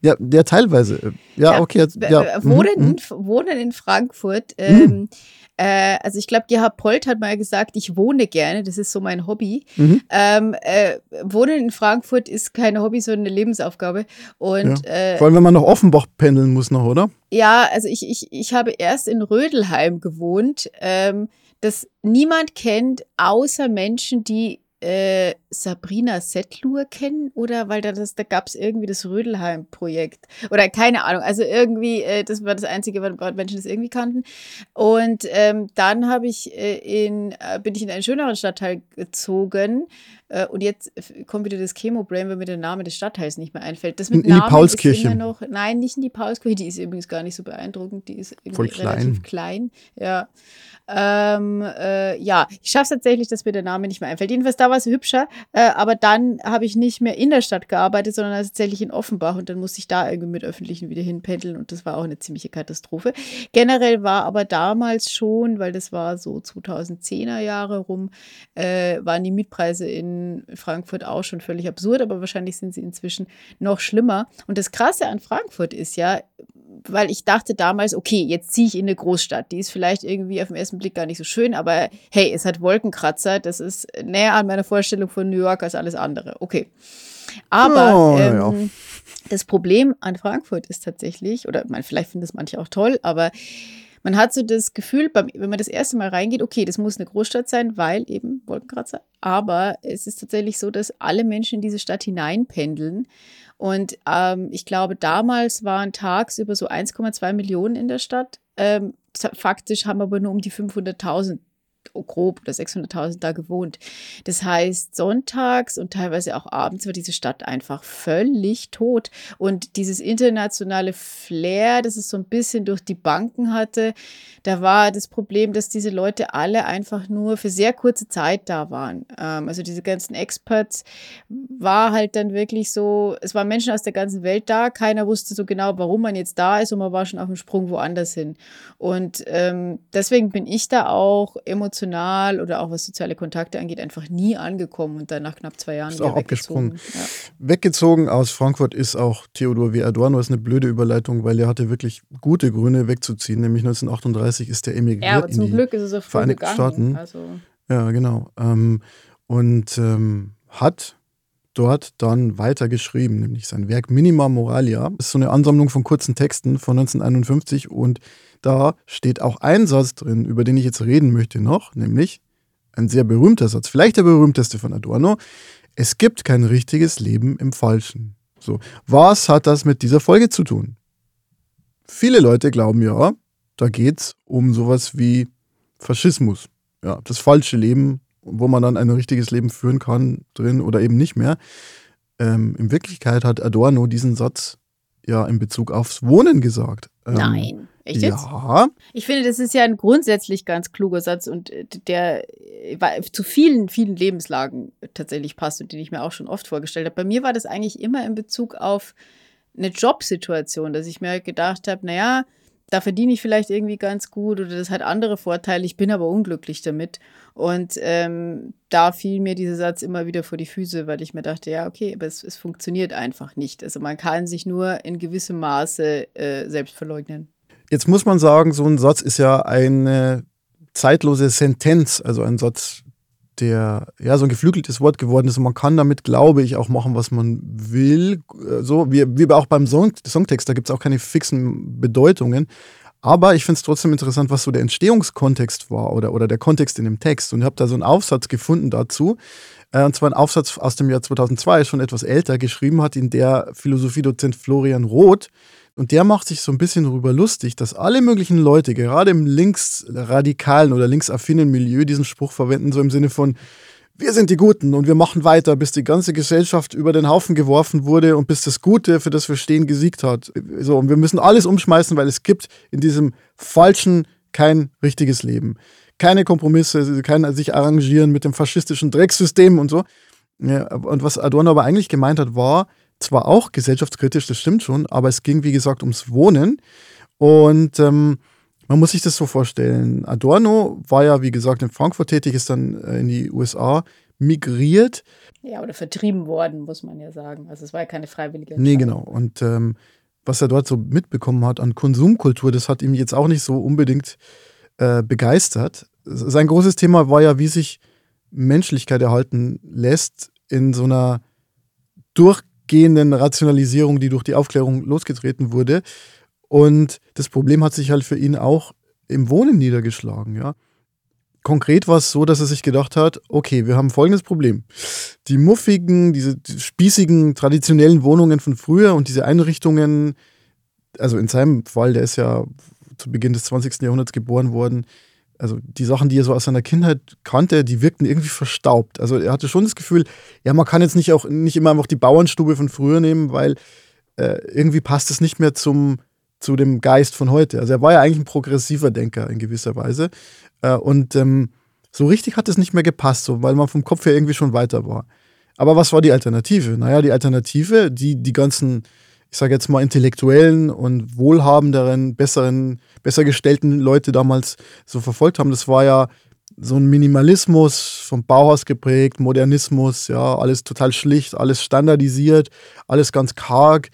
Ja, ja, teilweise. Ja, ja okay. Ja. Wohnen, mhm. in, wohnen in Frankfurt. Ähm, mhm. Äh, also ich glaube, Gerhard Polt hat mal gesagt, ich wohne gerne, das ist so mein Hobby. Mhm. Ähm, äh, Wohnen in Frankfurt ist kein Hobby, sondern eine Lebensaufgabe. Und, ja. äh, Vor allem, wenn man nach Offenbach pendeln muss noch, oder? Ja, also ich, ich, ich habe erst in Rödelheim gewohnt, ähm, das niemand kennt, außer Menschen, die äh, Sabrina Settlur kennen oder weil da, da gab es irgendwie das Rödelheim-Projekt oder keine Ahnung. Also irgendwie, äh, das war das Einzige, was Menschen das irgendwie kannten. Und ähm, dann habe ich äh, in, äh, bin ich in einen schöneren Stadtteil gezogen. Äh, und jetzt kommt wieder das Chemo-Brain, weil mir der Name des Stadtteils nicht mehr einfällt. Das mit in, in die Paulskirche. Noch, nein, nicht in die Paulskirche. Die ist übrigens gar nicht so beeindruckend. Die ist irgendwie Voll relativ klein. Ja. Ähm, äh, ja, ich schaffe es tatsächlich, dass mir der Name nicht mehr einfällt. Jedenfalls da war es hübscher, äh, aber dann habe ich nicht mehr in der Stadt gearbeitet, sondern tatsächlich in Offenbach und dann musste ich da irgendwie mit Öffentlichen wieder hinpendeln und das war auch eine ziemliche Katastrophe. Generell war aber damals schon, weil das war so 2010er Jahre rum, äh, waren die Mietpreise in Frankfurt auch schon völlig absurd, aber wahrscheinlich sind sie inzwischen noch schlimmer. Und das Krasse an Frankfurt ist ja, weil ich dachte damals, okay, jetzt ziehe ich in eine Großstadt. Die ist vielleicht irgendwie auf den ersten Blick gar nicht so schön, aber hey, es hat Wolkenkratzer. Das ist näher an meiner Vorstellung von New York als alles andere. Okay. Aber oh, ähm, ja. das Problem an Frankfurt ist tatsächlich, oder man, vielleicht finden das manche auch toll, aber man hat so das Gefühl, wenn man das erste Mal reingeht, okay, das muss eine Großstadt sein, weil eben Wolkenkratzer. Aber es ist tatsächlich so, dass alle Menschen in diese Stadt hineinpendeln und ähm, ich glaube, damals waren tagsüber so 1,2 Millionen in der Stadt. Ähm, faktisch haben aber nur um die 500.000 grob oder 600.000 da gewohnt. Das heißt, sonntags und teilweise auch abends war diese Stadt einfach völlig tot. Und dieses internationale Flair, das es so ein bisschen durch die Banken hatte, da war das Problem, dass diese Leute alle einfach nur für sehr kurze Zeit da waren. Ähm, also diese ganzen Experts war halt dann wirklich so, es waren Menschen aus der ganzen Welt da, keiner wusste so genau, warum man jetzt da ist und man war schon auf dem Sprung woanders hin. Und ähm, deswegen bin ich da auch emotional emotional oder auch was soziale Kontakte angeht, einfach nie angekommen und dann nach knapp zwei Jahren ist auch abgesprungen. Ja. Weggezogen aus Frankfurt ist auch Theodor W. Adorno. Das ist eine blöde Überleitung, weil er hatte wirklich gute Gründe wegzuziehen. Nämlich 1938 ist er emigriert ja, aber zum in Glück ist es so Vereinigten gegangen. Staaten. Also. Ja, genau. Ähm, und ähm, hat dort dann weitergeschrieben, nämlich sein Werk Minima Moralia. Das ist so eine Ansammlung von kurzen Texten von 1951 und da steht auch ein Satz drin, über den ich jetzt reden möchte noch, nämlich ein sehr berühmter Satz, vielleicht der berühmteste von Adorno. Es gibt kein richtiges Leben im Falschen. So, was hat das mit dieser Folge zu tun? Viele Leute glauben ja, da geht es um sowas wie Faschismus. Ja, das falsche Leben, wo man dann ein richtiges Leben führen kann, drin oder eben nicht mehr. Ähm, in Wirklichkeit hat Adorno diesen Satz ja in Bezug aufs Wohnen gesagt. Ähm, Nein. Echt jetzt? Ja. Ich finde, das ist ja ein grundsätzlich ganz kluger Satz und äh, der äh, zu vielen, vielen Lebenslagen tatsächlich passt und den ich mir auch schon oft vorgestellt habe. Bei mir war das eigentlich immer in Bezug auf eine Jobsituation, dass ich mir gedacht habe, naja, da verdiene ich vielleicht irgendwie ganz gut oder das hat andere Vorteile, ich bin aber unglücklich damit. Und ähm, da fiel mir dieser Satz immer wieder vor die Füße, weil ich mir dachte, ja, okay, aber es, es funktioniert einfach nicht. Also man kann sich nur in gewissem Maße äh, selbst verleugnen. Jetzt muss man sagen, so ein Satz ist ja eine zeitlose Sentenz, also ein Satz, der ja so ein geflügeltes Wort geworden ist und man kann damit, glaube ich, auch machen, was man will. So wie, wie auch beim Song, Songtext, da gibt es auch keine fixen Bedeutungen. Aber ich finde es trotzdem interessant, was so der Entstehungskontext war oder, oder der Kontext in dem Text. Und ich habe da so einen Aufsatz gefunden dazu. Äh, und zwar ein Aufsatz aus dem Jahr 2002, schon etwas älter, geschrieben hat, in der Philosophiedozent Florian Roth und der macht sich so ein bisschen darüber lustig, dass alle möglichen Leute, gerade im linksradikalen oder linksaffinen Milieu, diesen Spruch verwenden, so im Sinne von, wir sind die Guten und wir machen weiter, bis die ganze Gesellschaft über den Haufen geworfen wurde und bis das Gute, für das wir stehen, gesiegt hat. So, und wir müssen alles umschmeißen, weil es gibt in diesem falschen kein richtiges Leben. Keine Kompromisse, kein sich arrangieren mit dem faschistischen Drecksystem und so. Ja, und was Adorno aber eigentlich gemeint hat, war, zwar auch gesellschaftskritisch, das stimmt schon, aber es ging, wie gesagt, ums Wohnen. Und ähm, man muss sich das so vorstellen. Adorno war ja, wie gesagt, in Frankfurt tätig, ist dann äh, in die USA migriert. Ja, oder vertrieben worden, muss man ja sagen. Also es war ja keine freiwillige Entscheidung. Nee, genau. Und ähm, was er dort so mitbekommen hat an Konsumkultur, das hat ihm jetzt auch nicht so unbedingt äh, begeistert. Sein großes Thema war ja, wie sich Menschlichkeit erhalten lässt in so einer durch gehenden Rationalisierung, die durch die Aufklärung losgetreten wurde. Und das Problem hat sich halt für ihn auch im Wohnen niedergeschlagen, ja. Konkret war es so, dass er sich gedacht hat, okay, wir haben folgendes Problem. Die muffigen, diese spießigen, traditionellen Wohnungen von früher und diese Einrichtungen, also in seinem Fall, der ist ja zu Beginn des 20. Jahrhunderts geboren worden, also die Sachen, die er so aus seiner Kindheit kannte, die wirkten irgendwie verstaubt. Also er hatte schon das Gefühl, ja, man kann jetzt nicht auch nicht immer einfach die Bauernstube von früher nehmen, weil äh, irgendwie passt es nicht mehr zum, zu dem Geist von heute. Also er war ja eigentlich ein progressiver Denker in gewisser Weise. Äh, und ähm, so richtig hat es nicht mehr gepasst, so, weil man vom Kopf her irgendwie schon weiter war. Aber was war die Alternative? Naja, die Alternative, die die ganzen ich sage jetzt mal, intellektuellen und wohlhabenderen, besseren, besser gestellten Leute damals so verfolgt haben. Das war ja so ein Minimalismus vom Bauhaus geprägt, Modernismus, ja, alles total schlicht, alles standardisiert, alles ganz karg.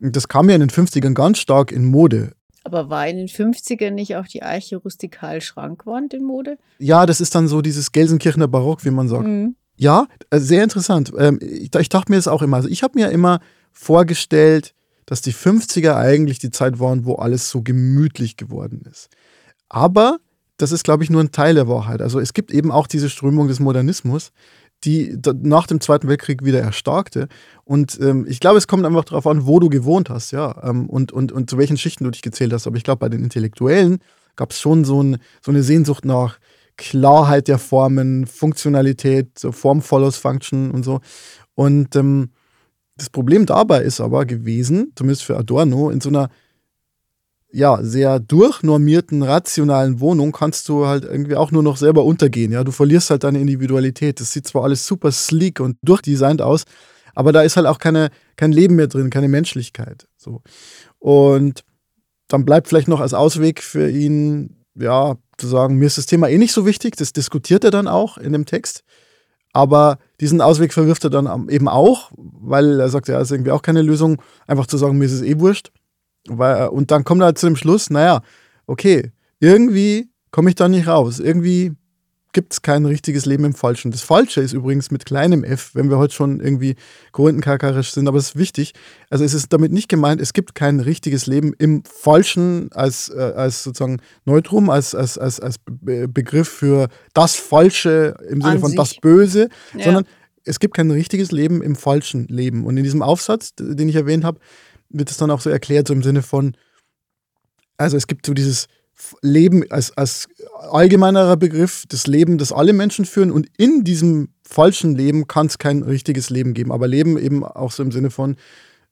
Und das kam ja in den 50ern ganz stark in Mode. Aber war in den 50ern nicht auch die Eiche rustikal Schrankwand in Mode? Ja, das ist dann so dieses Gelsenkirchener Barock, wie man sagt. Mhm. Ja, äh, sehr interessant. Ähm, ich dachte mir das auch immer. Also ich habe mir immer vorgestellt, dass die 50er eigentlich die Zeit waren, wo alles so gemütlich geworden ist. Aber das ist, glaube ich, nur ein Teil der Wahrheit. Also es gibt eben auch diese Strömung des Modernismus, die nach dem Zweiten Weltkrieg wieder erstarkte. Und ähm, ich glaube, es kommt einfach darauf an, wo du gewohnt hast, ja, ähm, und, und, und zu welchen Schichten du dich gezählt hast. Aber ich glaube, bei den Intellektuellen gab es schon so, ein, so eine Sehnsucht nach Klarheit der Formen, Funktionalität, so Form follows Function und so. Und ähm, das Problem dabei ist aber gewesen, zumindest für Adorno, in so einer ja, sehr durchnormierten, rationalen Wohnung kannst du halt irgendwie auch nur noch selber untergehen. Ja? Du verlierst halt deine Individualität. Das sieht zwar alles super sleek und durchdesignt aus, aber da ist halt auch keine, kein Leben mehr drin, keine Menschlichkeit. So. Und dann bleibt vielleicht noch als Ausweg für ihn, ja, zu sagen, mir ist das Thema eh nicht so wichtig. Das diskutiert er dann auch in dem Text. Aber diesen Ausweg verwirft er dann eben auch, weil er sagt, ja, ist irgendwie auch keine Lösung, einfach zu sagen, mir ist es eh wurscht. Und dann kommt er halt zu dem Schluss, naja, okay, irgendwie komme ich da nicht raus. Irgendwie gibt es kein richtiges Leben im Falschen. Das Falsche ist übrigens mit kleinem f, wenn wir heute schon irgendwie korinthenkarkarisch sind, aber es ist wichtig. Also es ist damit nicht gemeint, es gibt kein richtiges Leben im Falschen als, äh, als sozusagen Neutrum, als, als, als, als Begriff für das Falsche im Sinne An von sich. das Böse, ja. sondern es gibt kein richtiges Leben im falschen Leben. Und in diesem Aufsatz, den ich erwähnt habe, wird es dann auch so erklärt, so im Sinne von, also es gibt so dieses Leben als, als allgemeinerer Begriff, das Leben, das alle Menschen führen. Und in diesem falschen Leben kann es kein richtiges Leben geben. Aber Leben eben auch so im Sinne von,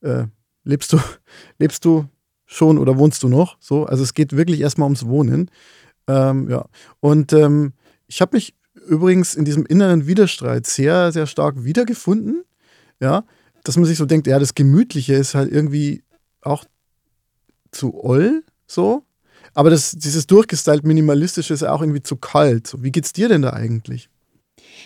äh, lebst du, *laughs* lebst du schon oder wohnst du noch? So, also es geht wirklich erstmal ums Wohnen. Ähm, ja. Und ähm, ich habe mich übrigens in diesem inneren Widerstreit sehr, sehr stark wiedergefunden. Ja, dass man sich so denkt, ja, das Gemütliche ist halt irgendwie auch zu oll, so. Aber das, dieses durchgestylt Minimalistische ist auch irgendwie zu kalt. Wie geht's dir denn da eigentlich?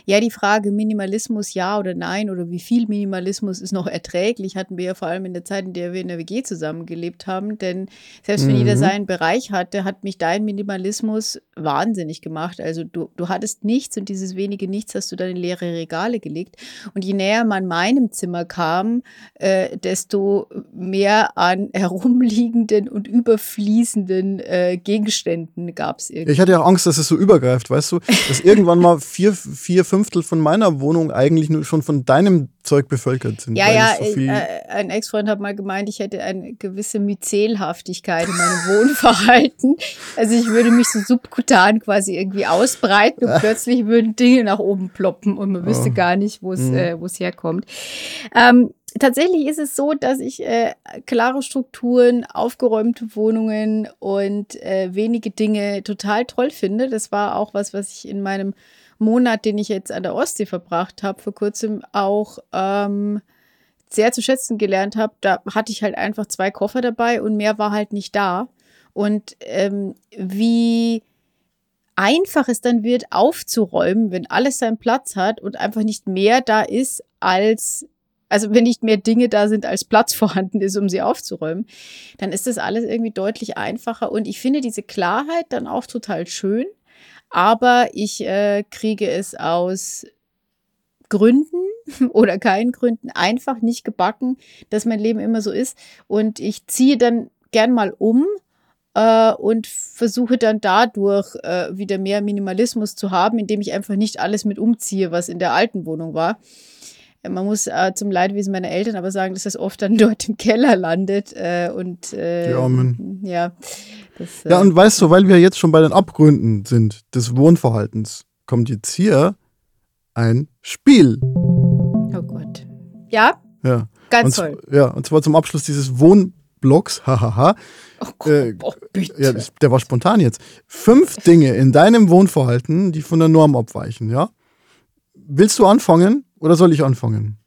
Ja, die Frage Minimalismus ja oder nein oder wie viel Minimalismus ist noch erträglich, hatten wir ja vor allem in der Zeit, in der wir in der WG zusammengelebt haben. Denn selbst wenn mhm. jeder seinen Bereich hatte, hat mich dein Minimalismus wahnsinnig gemacht. Also du, du hattest nichts und dieses wenige Nichts hast du dann in leere Regale gelegt. Und je näher man meinem Zimmer kam, äh, desto mehr an *laughs* herumliegenden und überfließenden äh, Gegenständen gab es irgendwie. Ich hatte ja Angst, dass es so übergreift, weißt du, dass irgendwann mal vier, vier, Fünftel von meiner Wohnung eigentlich nur schon von deinem Zeug bevölkert sind. Ja, ja, so äh, ein Ex-Freund hat mal gemeint, ich hätte eine gewisse Myzelhaftigkeit in meinem Wohnverhalten. Also ich würde mich so subkutan quasi irgendwie ausbreiten und *laughs* plötzlich würden Dinge nach oben ploppen und man wüsste oh. gar nicht, wo es mhm. äh, herkommt. Ähm, tatsächlich ist es so, dass ich äh, klare Strukturen, aufgeräumte Wohnungen und äh, wenige Dinge total toll finde. Das war auch was, was ich in meinem Monat, den ich jetzt an der Ostsee verbracht habe, vor kurzem auch ähm, sehr zu schätzen gelernt habe. Da hatte ich halt einfach zwei Koffer dabei und mehr war halt nicht da. Und ähm, wie einfach es dann wird, aufzuräumen, wenn alles seinen Platz hat und einfach nicht mehr da ist als also wenn nicht mehr Dinge da sind, als Platz *laughs* vorhanden ist, um sie aufzuräumen, dann ist das alles irgendwie deutlich einfacher. Und ich finde diese Klarheit dann auch total schön. Aber ich äh, kriege es aus Gründen *laughs* oder keinen Gründen einfach nicht gebacken, dass mein Leben immer so ist. Und ich ziehe dann gern mal um äh, und versuche dann dadurch äh, wieder mehr Minimalismus zu haben, indem ich einfach nicht alles mit umziehe, was in der alten Wohnung war. Man muss äh, zum Leidwesen meiner Eltern aber sagen, dass das oft dann *laughs* dort im Keller landet. Äh, und äh, ja, das, ja, und weißt du, weil wir jetzt schon bei den Abgründen sind des Wohnverhaltens, kommt jetzt hier ein Spiel. Oh Gott. Ja? Ja. Ganz und, toll. Ja, und zwar zum Abschluss dieses Wohnblocks, *laughs* hahaha. Oh Gott, äh, oh, bitte. Ja, der war spontan jetzt. Fünf Dinge in deinem Wohnverhalten, die von der Norm abweichen, ja? Willst du anfangen? Oder soll ich anfangen?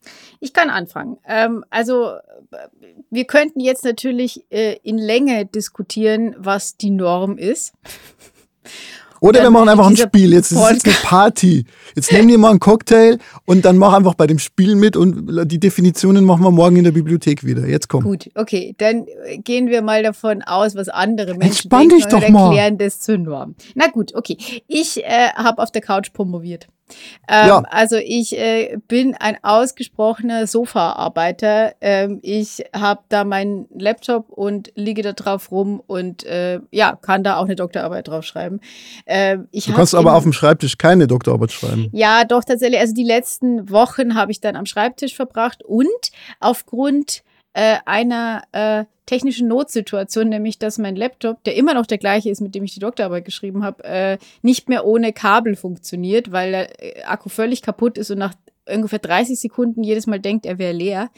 Ich kann anfangen. Ähm, also wir könnten jetzt natürlich äh, in Länge diskutieren, was die Norm ist. Oder wir machen einfach ein Spiel. Jetzt ist es eine Party. Jetzt nehmen wir mal einen Cocktail und dann mach einfach bei dem Spiel mit und die Definitionen machen wir morgen in der Bibliothek wieder. Jetzt komm. Gut, okay. Dann gehen wir mal davon aus, was andere Menschen Entspann denken dich doch und erklären mal. das zur Norm. Na gut, okay. Ich äh, habe auf der Couch promoviert. Ähm, ja. Also ich äh, bin ein ausgesprochener Sofaarbeiter. Ähm, ich habe da meinen Laptop und liege da drauf rum und äh, ja, kann da auch eine Doktorarbeit drauf schreiben. Ähm, du kannst aber auf dem Schreibtisch keine Doktorarbeit schreiben. Ja, doch tatsächlich. Also die letzten Wochen habe ich dann am Schreibtisch verbracht und aufgrund äh, einer äh, technischen Notsituation, nämlich dass mein Laptop, der immer noch der gleiche ist, mit dem ich die Doktorarbeit geschrieben habe, äh, nicht mehr ohne Kabel funktioniert, weil der äh, Akku völlig kaputt ist und nach ungefähr 30 Sekunden jedes Mal denkt, er wäre leer.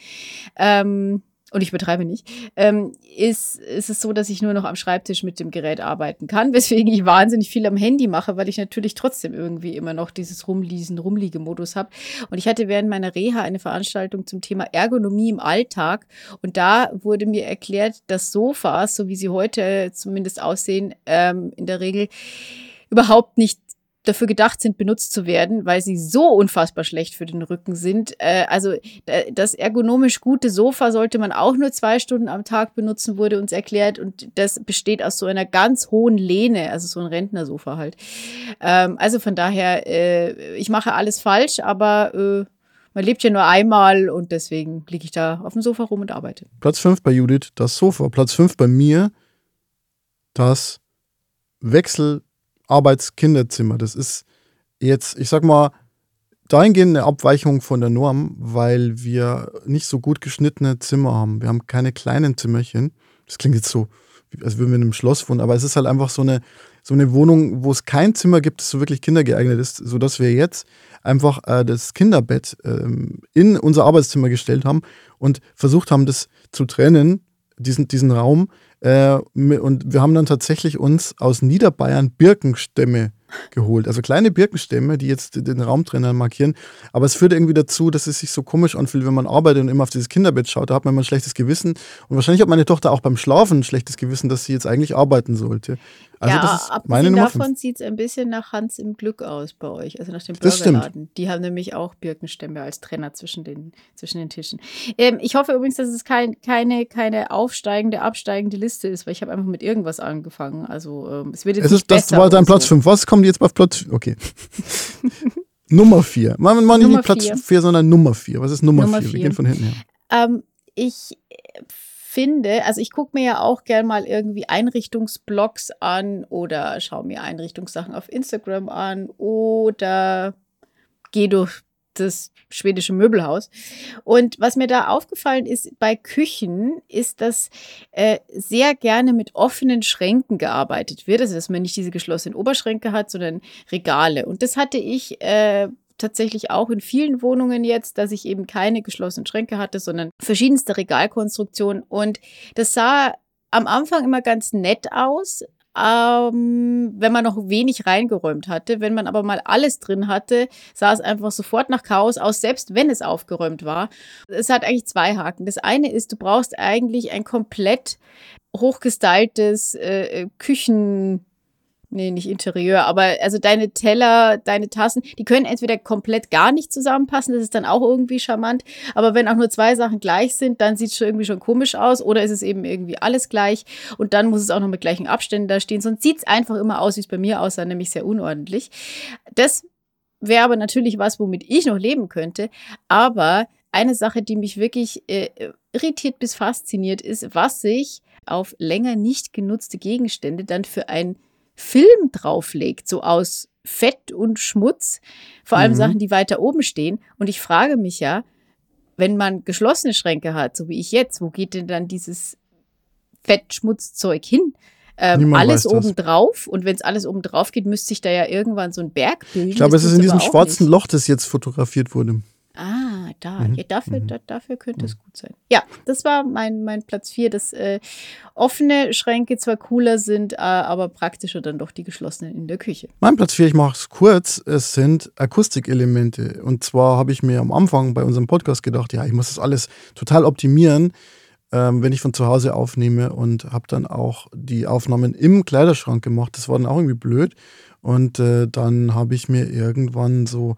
Ähm, und ich betreibe nicht, ähm, ist, ist es so, dass ich nur noch am Schreibtisch mit dem Gerät arbeiten kann, *laughs* weswegen ich wahnsinnig viel am Handy mache, weil ich natürlich trotzdem irgendwie immer noch dieses Rumliesen, Rumliegemodus habe. Und ich hatte während meiner Reha eine Veranstaltung zum Thema Ergonomie im Alltag und da wurde mir erklärt, dass Sofas, so wie sie heute zumindest aussehen, ähm, in der Regel überhaupt nicht dafür gedacht sind, benutzt zu werden, weil sie so unfassbar schlecht für den Rücken sind. Äh, also das ergonomisch gute Sofa sollte man auch nur zwei Stunden am Tag benutzen, wurde uns erklärt. Und das besteht aus so einer ganz hohen Lehne, also so ein Rentnersofa halt. Ähm, also von daher, äh, ich mache alles falsch, aber äh, man lebt ja nur einmal und deswegen liege ich da auf dem Sofa rum und arbeite. Platz 5 bei Judith, das Sofa. Platz 5 bei mir, das Wechsel Arbeitskinderzimmer. Das ist jetzt, ich sag mal, dahingehend eine Abweichung von der Norm, weil wir nicht so gut geschnittene Zimmer haben. Wir haben keine kleinen Zimmerchen. Das klingt jetzt so, als würden wir in einem Schloss wohnen, aber es ist halt einfach so eine, so eine Wohnung, wo es kein Zimmer gibt, das so wirklich kindergeeignet ist, sodass wir jetzt einfach äh, das Kinderbett ähm, in unser Arbeitszimmer gestellt haben und versucht haben, das zu trennen, diesen, diesen Raum Äh, und wir haben dann tatsächlich uns aus Niederbayern Birkenstämme geholt. Also kleine Birkenstämme, die jetzt den Raumtrainer markieren. Aber es führt irgendwie dazu, dass es sich so komisch anfühlt, wenn man arbeitet und immer auf dieses Kinderbett schaut. Da hat man immer ein schlechtes Gewissen. Und wahrscheinlich hat meine Tochter auch beim Schlafen ein schlechtes Gewissen, dass sie jetzt eigentlich arbeiten sollte. Also ja, das ist meine Nummer davon sieht es ein bisschen nach Hans im Glück aus bei euch, also nach dem Burgerladen. Die haben nämlich auch Birkenstämme als Trenner zwischen den, zwischen den Tischen. Ähm, ich hoffe übrigens, dass es kein, keine, keine aufsteigende, absteigende Liste ist, weil ich habe einfach mit irgendwas angefangen. Also ähm, es wird jetzt es ist, Das war dein Platz 5. So. Was kommt jetzt auf Platz? Okay. *laughs* Nummer 4. Machen wir nicht Platz 4, sondern Nummer 4. Was ist Nummer 4? Wir gehen von hinten her. Ähm, ich finde, also ich gucke mir ja auch gern mal irgendwie Einrichtungsblogs an oder schaue mir Einrichtungssachen auf Instagram an oder gehe durch das schwedische Möbelhaus. Und was mir da aufgefallen ist bei Küchen, ist, dass äh, sehr gerne mit offenen Schränken gearbeitet wird. Also dass man nicht diese geschlossenen Oberschränke hat, sondern Regale. Und das hatte ich äh, tatsächlich auch in vielen Wohnungen jetzt, dass ich eben keine geschlossenen Schränke hatte, sondern verschiedenste Regalkonstruktionen. Und das sah am Anfang immer ganz nett aus, ähm, wenn man noch wenig reingeräumt hatte. Wenn man aber mal alles drin hatte, sah es einfach sofort nach Chaos aus, selbst wenn es aufgeräumt war. Es hat eigentlich zwei Haken. Das eine ist, du brauchst eigentlich ein komplett hochgestyltes äh, Küchen nee, nicht Interieur, aber also deine Teller, deine Tassen, die können entweder komplett gar nicht zusammenpassen, das ist dann auch irgendwie charmant, aber wenn auch nur zwei Sachen gleich sind, dann sieht es schon irgendwie schon komisch aus oder ist es eben irgendwie alles gleich und dann muss es auch noch mit gleichen Abständen da stehen, sonst sieht es einfach immer aus, wie es bei mir aussah, nämlich sehr unordentlich. Das wäre aber natürlich was, womit ich noch leben könnte, aber eine Sache, die mich wirklich äh, irritiert bis fasziniert ist, was sich auf länger nicht genutzte Gegenstände dann für ein Film drauflegt, so aus Fett und Schmutz, vor allem mhm. Sachen, die weiter oben stehen. Und ich frage mich ja, wenn man geschlossene Schränke hat, so wie ich jetzt, wo geht denn dann dieses Fettschmutzzeug hin? Ähm, alles oben drauf und wenn es alles oben drauf geht, müsste sich da ja irgendwann so ein Berg bilden. Ich glaube, es ist in diesem schwarzen nicht. Loch, das jetzt fotografiert wurde. Ah, da. Mhm. Ja, dafür, mhm. da, dafür könnte mhm. es gut sein. Ja, das war mein, mein Platz 4, dass äh, offene Schränke zwar cooler sind, äh, aber praktischer dann doch die geschlossenen in der Küche. Mein Platz 4, ich mache es kurz, es sind Akustikelemente. Und zwar habe ich mir am Anfang bei unserem Podcast gedacht, ja, ich muss das alles total optimieren, ähm, wenn ich von zu Hause aufnehme und habe dann auch die Aufnahmen im Kleiderschrank gemacht. Das war dann auch irgendwie blöd. Und äh, dann habe ich mir irgendwann so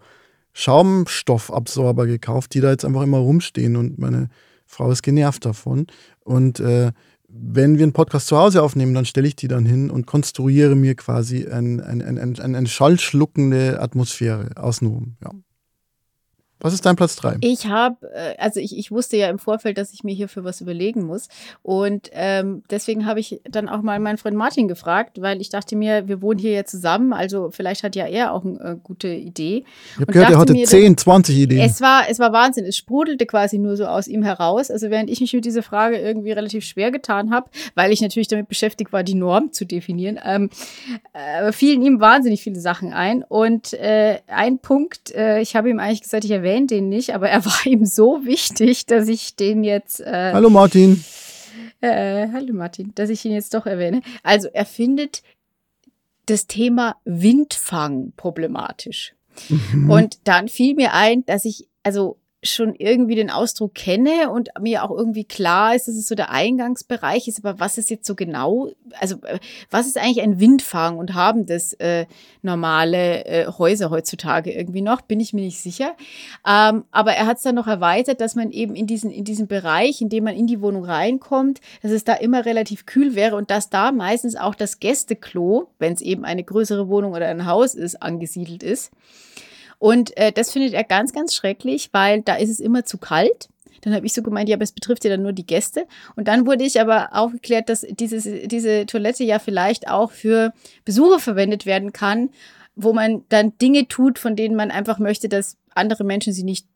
Schaumstoffabsorber gekauft, die da jetzt einfach immer rumstehen und meine Frau ist genervt davon. Und äh, wenn wir einen Podcast zu Hause aufnehmen, dann stelle ich die dann hin und konstruiere mir quasi ein, ein, ein, ein, schallschluckende Atmosphäre außenrum. Ja. Was ist dein Platz 3? Ich habe, äh, also ich, ich wusste ja im Vorfeld, dass ich mir hierfür was überlegen muss. Und ähm, deswegen habe ich dann auch mal meinen Freund Martin gefragt, weil ich dachte mir, wir wohnen hier ja zusammen, also vielleicht hat ja er auch eine äh, gute Idee. Ich habe gehört, er hatte mir, 10, 20 Ideen. Es war, es war Wahnsinn. Es sprudelte quasi nur so aus ihm heraus. Also während ich mich mit dieser Frage irgendwie relativ schwer getan habe, weil ich natürlich damit beschäftigt war, die Norm zu definieren, ähm, äh, fielen ihm wahnsinnig viele Sachen ein. Und äh, ein Punkt, äh, ich habe ihm eigentlich gesagt, ich erwähne erwähne den nicht, aber er *laughs* war ihm so wichtig, dass ich den jetzt. Äh, hallo Martin. Äh, hallo Martin, dass ich ihn jetzt doch erwähne. Also er findet das Thema Windfang problematisch. Mhm. Und dann fiel mir ein, dass ich, also schon irgendwie den Ausdruck kenne und mir auch irgendwie klar ist, dass es so der Eingangsbereich ist. Aber was ist jetzt so genau? Also, äh, was ist eigentlich ein Windfang und haben das äh, normale äh, Häuser heutzutage irgendwie noch? Bin ich mir nicht sicher. Ähm, aber er hat es dann noch erweitert, dass man eben in diesen, in diesem Bereich, in dem man in die Wohnung reinkommt, dass es da immer relativ kühl wäre und dass da meistens auch das Gästeklo, wenn es eben eine größere Wohnung oder ein Haus ist, angesiedelt ist. Und äh, das findet er ganz, ganz schrecklich, weil da ist es immer zu kalt. Dann habe ich so gemeint, ja, aber es betrifft ja dann nur die Gäste. Und dann wurde ich aber aufgeklärt, dass dieses, diese Toilette ja vielleicht auch für Besucher verwendet werden kann, wo man dann Dinge tut, von denen man einfach möchte, dass andere Menschen sie nicht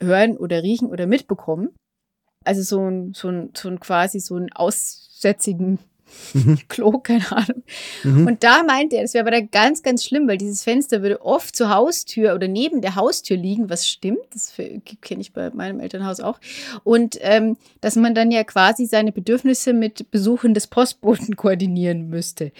hören oder riechen oder mitbekommen. Also so ein, so ein, so ein quasi so ein aussätzigen mhm. *laughs* Klo, keine Ahnung. Mhm. Und da meinte er, das wäre aber da ganz, ganz schlimm, weil dieses Fenster würde oft zur Haustür oder neben der Haustür liegen, was stimmt, das kenne ich bei meinem Elternhaus auch. Und ähm, dass man dann ja quasi seine Bedürfnisse mit Besuchen des Postboten koordinieren müsste.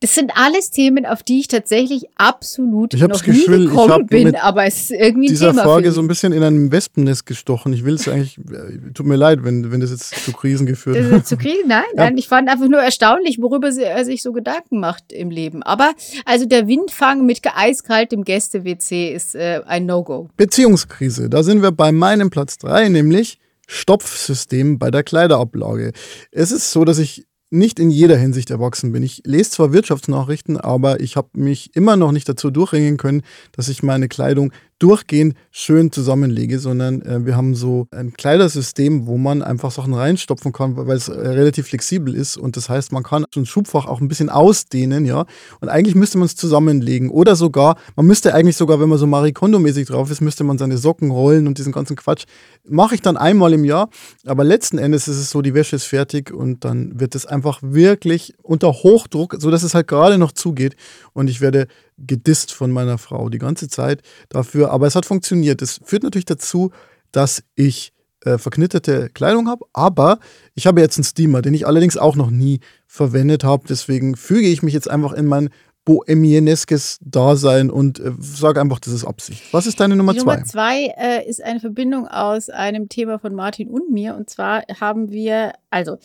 Das sind alles Themen, auf die ich tatsächlich absolut ich noch nie gekommen bin, aber es ist irgendwie ein dieser Thema Frage so ein bisschen in einem Wespennest gestochen. Ich will es eigentlich, äh, tut mir leid, wenn, wenn das jetzt zu Krisen geführt hat. Zu Krisen? Nein, ja. nein, ich fand einfach nur erstaunlich, worüber er sich so Gedanken macht im Leben. Aber also der Windfang mit eiskaltem Gäste-WC ist äh, ein No-Go. Beziehungskrise, da sind wir bei meinem Platz 3, nämlich Stopfsystem bei der Kleiderablage. Es ist so, dass ich nicht in jeder Hinsicht erwachsen bin. Ich lese zwar Wirtschaftsnachrichten, aber ich habe mich immer noch nicht dazu durchringen können, dass ich meine Kleidung durchgehend schön zusammenlege, sondern äh, wir haben so ein Kleidersystem, wo man einfach Sachen reinstopfen kann, weil es äh, relativ flexibel ist und das heißt, man kann so ein Schubfach auch ein bisschen ausdehnen, ja. Und eigentlich müsste man es zusammenlegen oder sogar, man müsste eigentlich sogar, wenn man so Marie Kondo-mäßig drauf ist, müsste man seine Socken rollen und diesen ganzen Quatsch. Mache ich dann einmal im Jahr, aber letzten Endes ist es so, die Wäsche ist fertig und dann wird es einfach wirklich unter Hochdruck, so dass es halt gerade noch zugeht und ich werde gedisst von meiner Frau die ganze Zeit dafür, aber es hat funktioniert. Es führt natürlich dazu, dass ich äh, verknitterte Kleidung habe, aber ich habe jetzt einen Steamer, den ich allerdings auch noch nie verwendet habe. Deswegen füge ich mich jetzt einfach in mein bohemieneskes Dasein und äh, sage einfach, das ist Absicht. Was ist deine Nummer Die zwei? Nummer zwei äh, ist eine Verbindung aus einem Thema von Martin und mir. Und zwar haben wir, also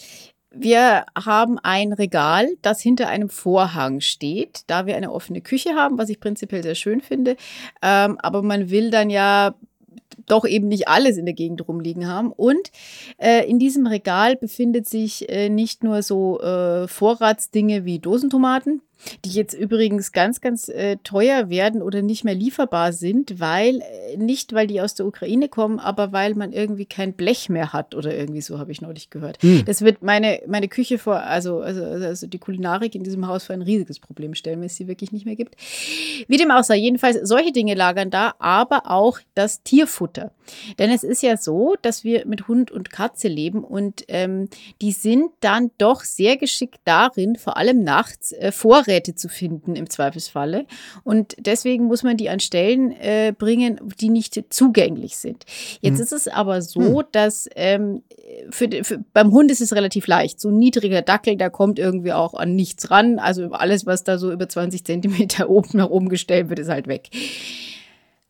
wir haben ein Regal, das hinter einem Vorhang steht, da wir eine offene Küche haben, was ich prinzipiell sehr schön finde. Ähm, aber man will dann ja doch eben nicht alles in der Gegend rumliegen haben. Und äh, in diesem Regal befindet sich äh, nicht nur so äh, Vorratsdinge wie Dosentomaten, die jetzt übrigens ganz, ganz äh, teuer werden oder nicht mehr lieferbar sind, weil, äh, nicht weil die aus der Ukraine kommen, aber weil man irgendwie kein Blech mehr hat oder irgendwie so, habe ich neulich gehört. Hm. Das wird meine, meine Küche vor, also, also, also die Kulinarik in diesem Haus für ein riesiges Problem stellen, wenn es sie wirklich nicht mehr gibt. Wie dem auch sei, jedenfalls solche Dinge lagern da, aber auch das Tierfutter. Denn es ist ja so, dass wir mit Hund und Katze leben und ähm, die sind dann doch sehr geschickt darin, vor allem nachts äh, Vorräte zu finden im Zweifelsfalle. Und deswegen muss man die an Stellen äh, bringen, die nicht zugänglich sind. Jetzt hm. ist es aber so, hm. dass ähm, für, für, beim Hund ist es relativ leicht. So ein niedriger Dackel, der kommt irgendwie auch an nichts ran. Also alles, was da so über 20 Zentimeter *laughs* oben nach oben gestellt wird, ist halt weg.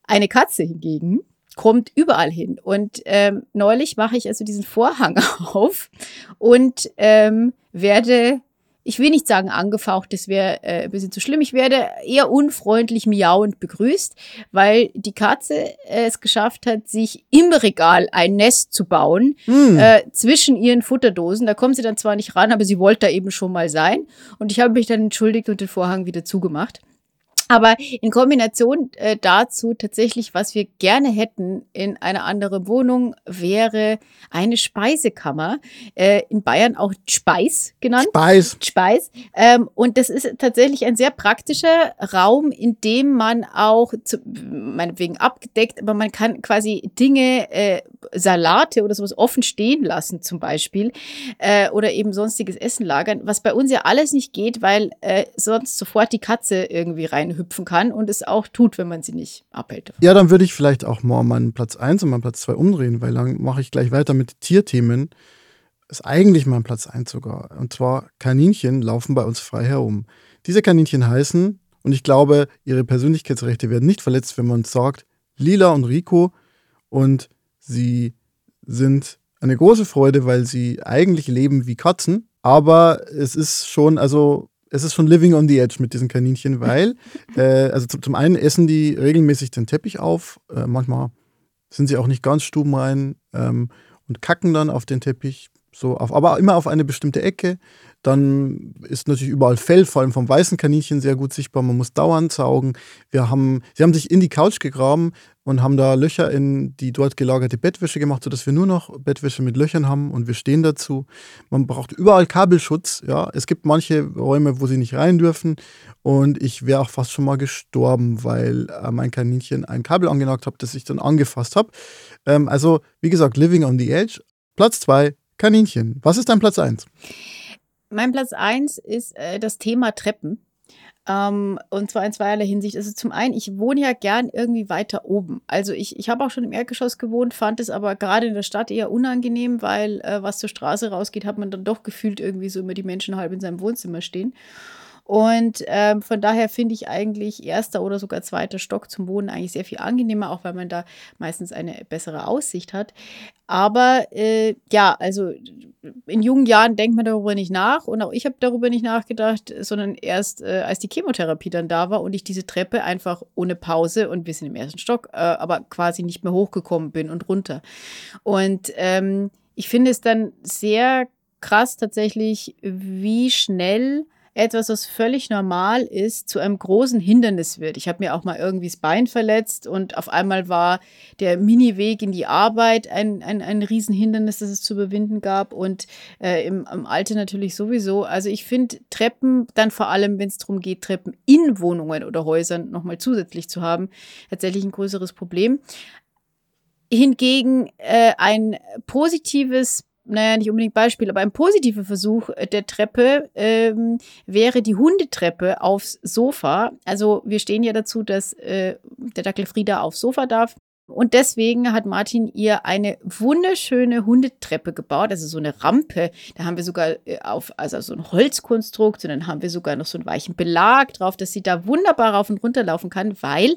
Eine Katze hingegen, kommt überall hin. Und ähm, neulich mache ich also diesen Vorhang *laughs* auf und ähm, werde, ich will nicht sagen angefaucht, das wäre äh, ein bisschen zu schlimm, ich werde eher unfreundlich miauend begrüßt, weil die Katze äh, es geschafft hat, sich im Regal ein Nest zu bauen mm. äh, zwischen ihren Futterdosen. Da kommt sie dann zwar nicht ran, aber sie wollte da eben schon mal sein. Und ich habe mich dann entschuldigt und den Vorhang wieder zugemacht. Aber in Kombination äh, dazu tatsächlich, was wir gerne hätten in einer anderen Wohnung, wäre eine Speisekammer. Äh, in Bayern auch Speis genannt. Speis. Speis. Ähm, und das ist tatsächlich ein sehr praktischer Raum, in dem man auch, zu, meinetwegen abgedeckt, aber man kann quasi Dinge, äh, Salate oder sowas offen stehen lassen zum Beispiel. Äh, oder eben sonstiges Essen lagern, was bei uns ja alles nicht geht, weil äh, sonst sofort die Katze irgendwie rein hüpfen kann und es auch tut, wenn man sie nicht abhält. Ja, dann würde ich vielleicht auch mal meinen Platz 1 und meinen Platz 2 umdrehen, weil dann mache ich gleich weiter mit Tierthemen. Ist eigentlich mein Platz 1 sogar. Und zwar Kaninchen laufen bei uns frei herum. Diese Kaninchen heißen, und ich glaube, ihre Persönlichkeitsrechte werden nicht verletzt, wenn man sagt, Lila und Rico. Und sie sind eine große Freude, weil sie eigentlich leben wie Katzen. Aber es ist schon, also es ist schon living on the edge mit diesen Kaninchen, weil, *laughs* äh, also zum einen essen die regelmäßig den Teppich auf, äh, manchmal sind sie auch nicht ganz stubenrein ähm, und kacken dann auf den Teppich, so auf, aber immer auf eine bestimmte Ecke. Dann ist natürlich überall Fell, vor allem vom weißen Kaninchen sehr gut sichtbar. Man muss dauernd saugen. Wir haben, sie haben sich in die Couch gegraben und haben da Löcher in die dort gelagerte Bettwäsche gemacht, sodass wir nur noch Bettwäsche mit Löchern haben und wir stehen dazu. Man braucht überall Kabelschutz. Ja, es gibt manche Räume, wo sie nicht rein dürfen und ich wäre auch fast schon mal gestorben, weil äh, mein Kaninchen ein Kabel angenagt hat, das ich dann angefasst habe. Ähm, also wie gesagt, Living on the Edge. Platz zwei Kaninchen. Was ist dein Platz eins? Mein Platz 1 ist äh, das Thema Treppen. Ähm, und zwar in zweierlei Hinsicht. Also zum einen, ich wohne ja gern irgendwie weiter oben. Also ich, ich habe auch schon im Erdgeschoss gewohnt, fand es aber gerade in der Stadt eher unangenehm, weil äh, was zur Straße rausgeht, hat man dann doch gefühlt irgendwie so immer die Menschen halb in seinem Wohnzimmer stehen. Und ähm, von daher finde ich eigentlich erster oder sogar zweiter Stock zum Wohnen eigentlich sehr viel angenehmer, auch weil man da meistens eine bessere Aussicht hat. Aber äh, ja, also in jungen Jahren denkt man darüber nicht nach und auch ich habe darüber nicht nachgedacht, sondern erst äh, als die Chemotherapie dann da war und ich diese Treppe einfach ohne Pause und wir sind im ersten Stock, äh, aber quasi nicht mehr hochgekommen bin und runter. Und ähm, ich finde es dann sehr krass tatsächlich, wie schnell etwas, was völlig normal ist, zu einem großen Hindernis wird. Ich habe mir auch mal irgendwie das Bein verletzt und auf einmal war der Mini-Weg in die Arbeit ein, ein, ein Riesenhindernis, das es zu überwinden gab und äh, im, im Alter natürlich sowieso. Also ich finde Treppen, dann vor allem, wenn es darum geht, Treppen in Wohnungen oder Häusern nochmal zusätzlich zu haben, tatsächlich ein größeres Problem. Hingegen äh, ein positives naja, nicht unbedingt Beispiel, aber ein positiver Versuch äh, der Treppe ähm, wäre die Hundetreppe aufs Sofa. Also wir stehen ja dazu, dass äh, der Dackel Frieda aufs Sofa darf. Und deswegen hat Martin ihr eine wunderschöne Hundetreppe gebaut, also so eine Rampe. Da haben wir sogar äh, auf, also so ein Holzkonstrukt und dann haben wir sogar noch so einen weichen Belag drauf, dass sie da wunderbar rauf und runter laufen kann, weil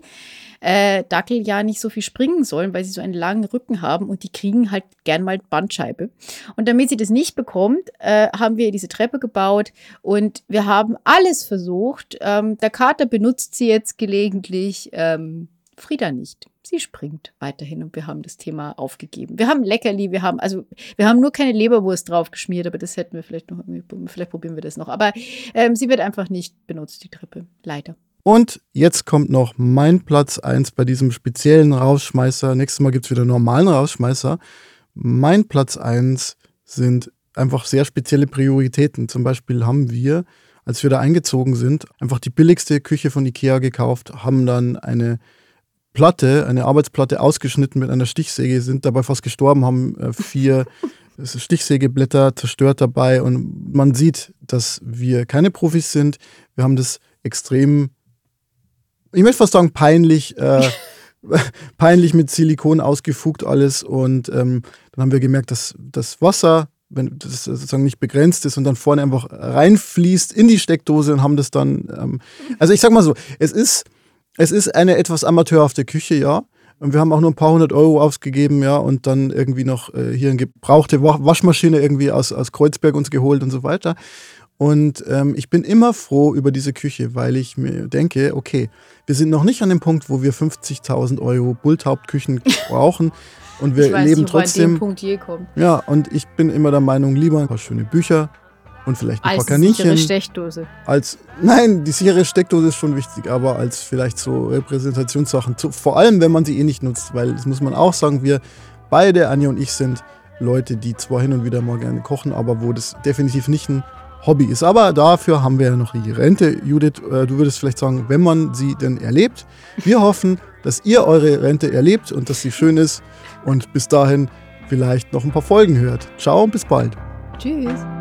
äh, Dackel ja nicht so viel springen sollen, weil sie so einen langen Rücken haben und die kriegen halt gern mal Bandscheibe. Und damit sie das nicht bekommt, äh, haben wir diese Treppe gebaut und wir haben alles versucht. Ähm, der Kater benutzt sie jetzt gelegentlich, ähm, Frieda nicht sie springt weiterhin und wir haben das Thema aufgegeben. Wir haben Leckerli, wir haben, also wir haben nur keine Leberwurst drauf geschmiert, aber das hätten wir vielleicht noch, vielleicht probieren wir das noch. Aber ähm, sie wird einfach nicht benutzt, die Treppe, leider. Und jetzt kommt noch mein Platz 1 bei diesem speziellen Rausschmeißer. Nächstes Mal gibt es wieder normalen Rausschmeißer. Mein Platz 1 sind einfach sehr spezielle Prioritäten. Zum Beispiel haben wir, als wir da eingezogen sind, einfach die billigste Küche von Ikea gekauft, haben dann eine Platte, eine Arbeitsplatte ausgeschnitten mit einer Stichsäge, sind dabei fast gestorben, haben äh, vier *laughs* Stichsägeblätter zerstört dabei und man sieht, dass wir keine Profis sind. Wir haben das extrem, ich möchte fast sagen, peinlich, äh, *laughs* peinlich mit Silikon ausgefugt alles und ähm, dann haben wir gemerkt, dass das Wasser wenn das sozusagen nicht begrenzt ist und dann vorne einfach reinfließt in die Steckdose und haben das dann, ähm, also ich sag mal so, es ist es ist eine etwas amateurhafte Küche, ja. Und wir haben auch nur ein paar hundert Euro ausgegeben, ja, und dann irgendwie noch äh, hier eine gebrauchte Waschmaschine irgendwie aus, aus Kreuzberg uns geholt und so weiter. Und ähm, ich bin immer froh über diese Küche, weil ich mir denke, okay, wir sind noch nicht an dem Punkt, wo wir 50.000 Euro Bulthauptküchen *laughs* brauchen. Und wir weiß, leben trotzdem. Ja, und ich bin immer der Meinung, lieber ein paar schöne Bücher, und vielleicht ein als paar Kaninchen. Sichere Steckdose. Als nein, die sichere Steckdose ist schon wichtig, aber als vielleicht so Repräsentationssachen. Vor allem, wenn man sie eh nicht nutzt, weil das muss man auch sagen, wir beide, Anja und ich, sind Leute, die zwar hin und wieder mal gerne kochen, aber wo das definitiv nicht ein Hobby ist. Aber dafür haben wir ja noch die Rente. Judith, äh, du würdest vielleicht sagen, wenn man sie denn erlebt. Wir hoffen, dass ihr eure Rente erlebt und dass sie schön ist und bis dahin vielleicht noch ein paar Folgen hört. Ciao und bis bald. Tschüss.